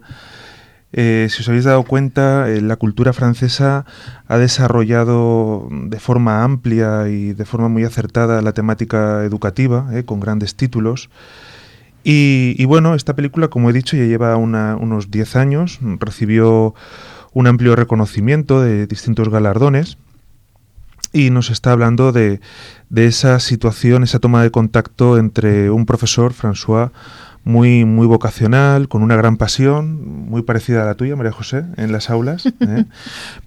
Eh, si os habéis dado cuenta, eh, la cultura francesa ha desarrollado de forma amplia y de forma muy acertada la temática educativa, con grandes títulos. Y, bueno, esta película, como he dicho, ya lleva unos 10 años, recibió un amplio reconocimiento de distintos galardones y nos está hablando de, de esa situación, esa toma de contacto entre un profesor, François, muy, muy vocacional, con una gran pasión, muy parecida a la tuya, María José, en las aulas, ¿eh?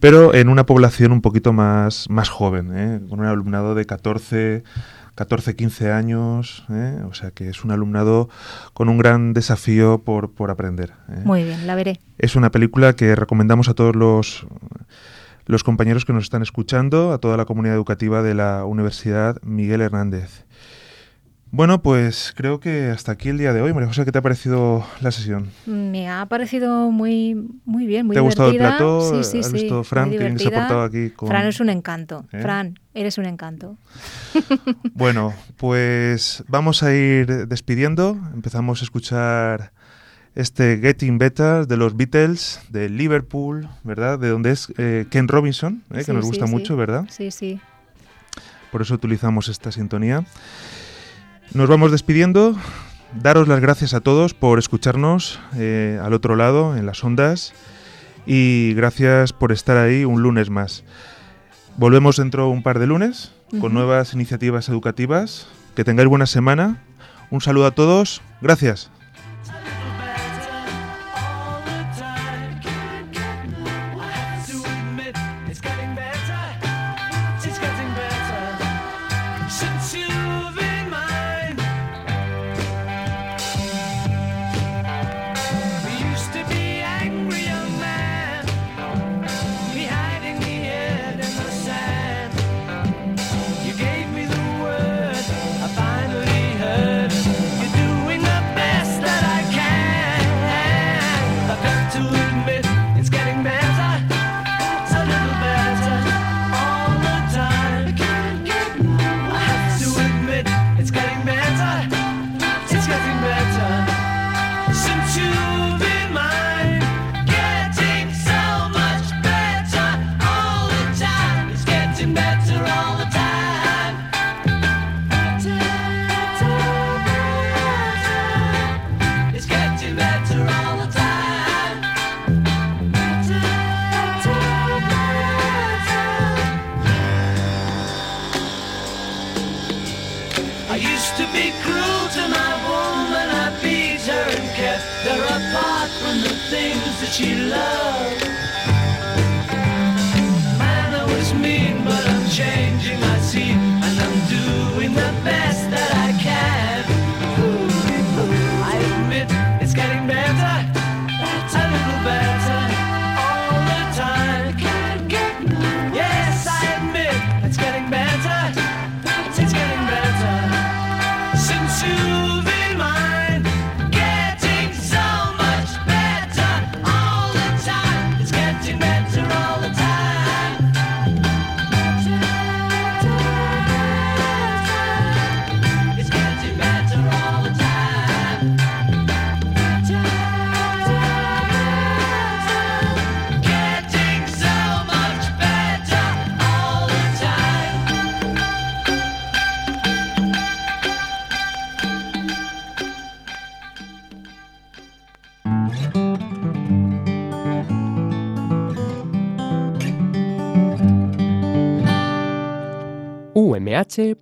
pero en una población un poquito más, más joven, ¿eh? con un alumnado de 14, 14 15 años, ¿eh? o sea que es un alumnado con un gran desafío por, por aprender. Muy bien, la veré. Es una película que recomendamos a todos los los compañeros que nos están escuchando, a toda la comunidad educativa de la Universidad Miguel Hernández. Bueno, pues creo que hasta aquí el día de hoy. María José, ¿qué te ha parecido la sesión? Me ha parecido muy, muy bien, muy ¿Te ha gustado el plato? Sí, sí, ¿Has sí, visto Fran, que bien se ha portado aquí con... Fran es un encanto. ¿Eh? Fran, eres un encanto. Bueno, pues vamos a ir despidiendo. Empezamos a escuchar este Getting Better de los Beatles, de Liverpool, ¿verdad? De donde es eh, Ken Robinson, ¿eh? que nos gusta sí. mucho, ¿verdad? Sí, sí. Por eso utilizamos esta sintonía. Nos vamos despidiendo. Daros las gracias a todos por escucharnos eh, al otro lado, en las ondas. Y gracias por estar ahí un lunes más. Volvemos dentro de un par de lunes con nuevas iniciativas educativas. Que tengáis buena semana. Un saludo a todos. Gracias.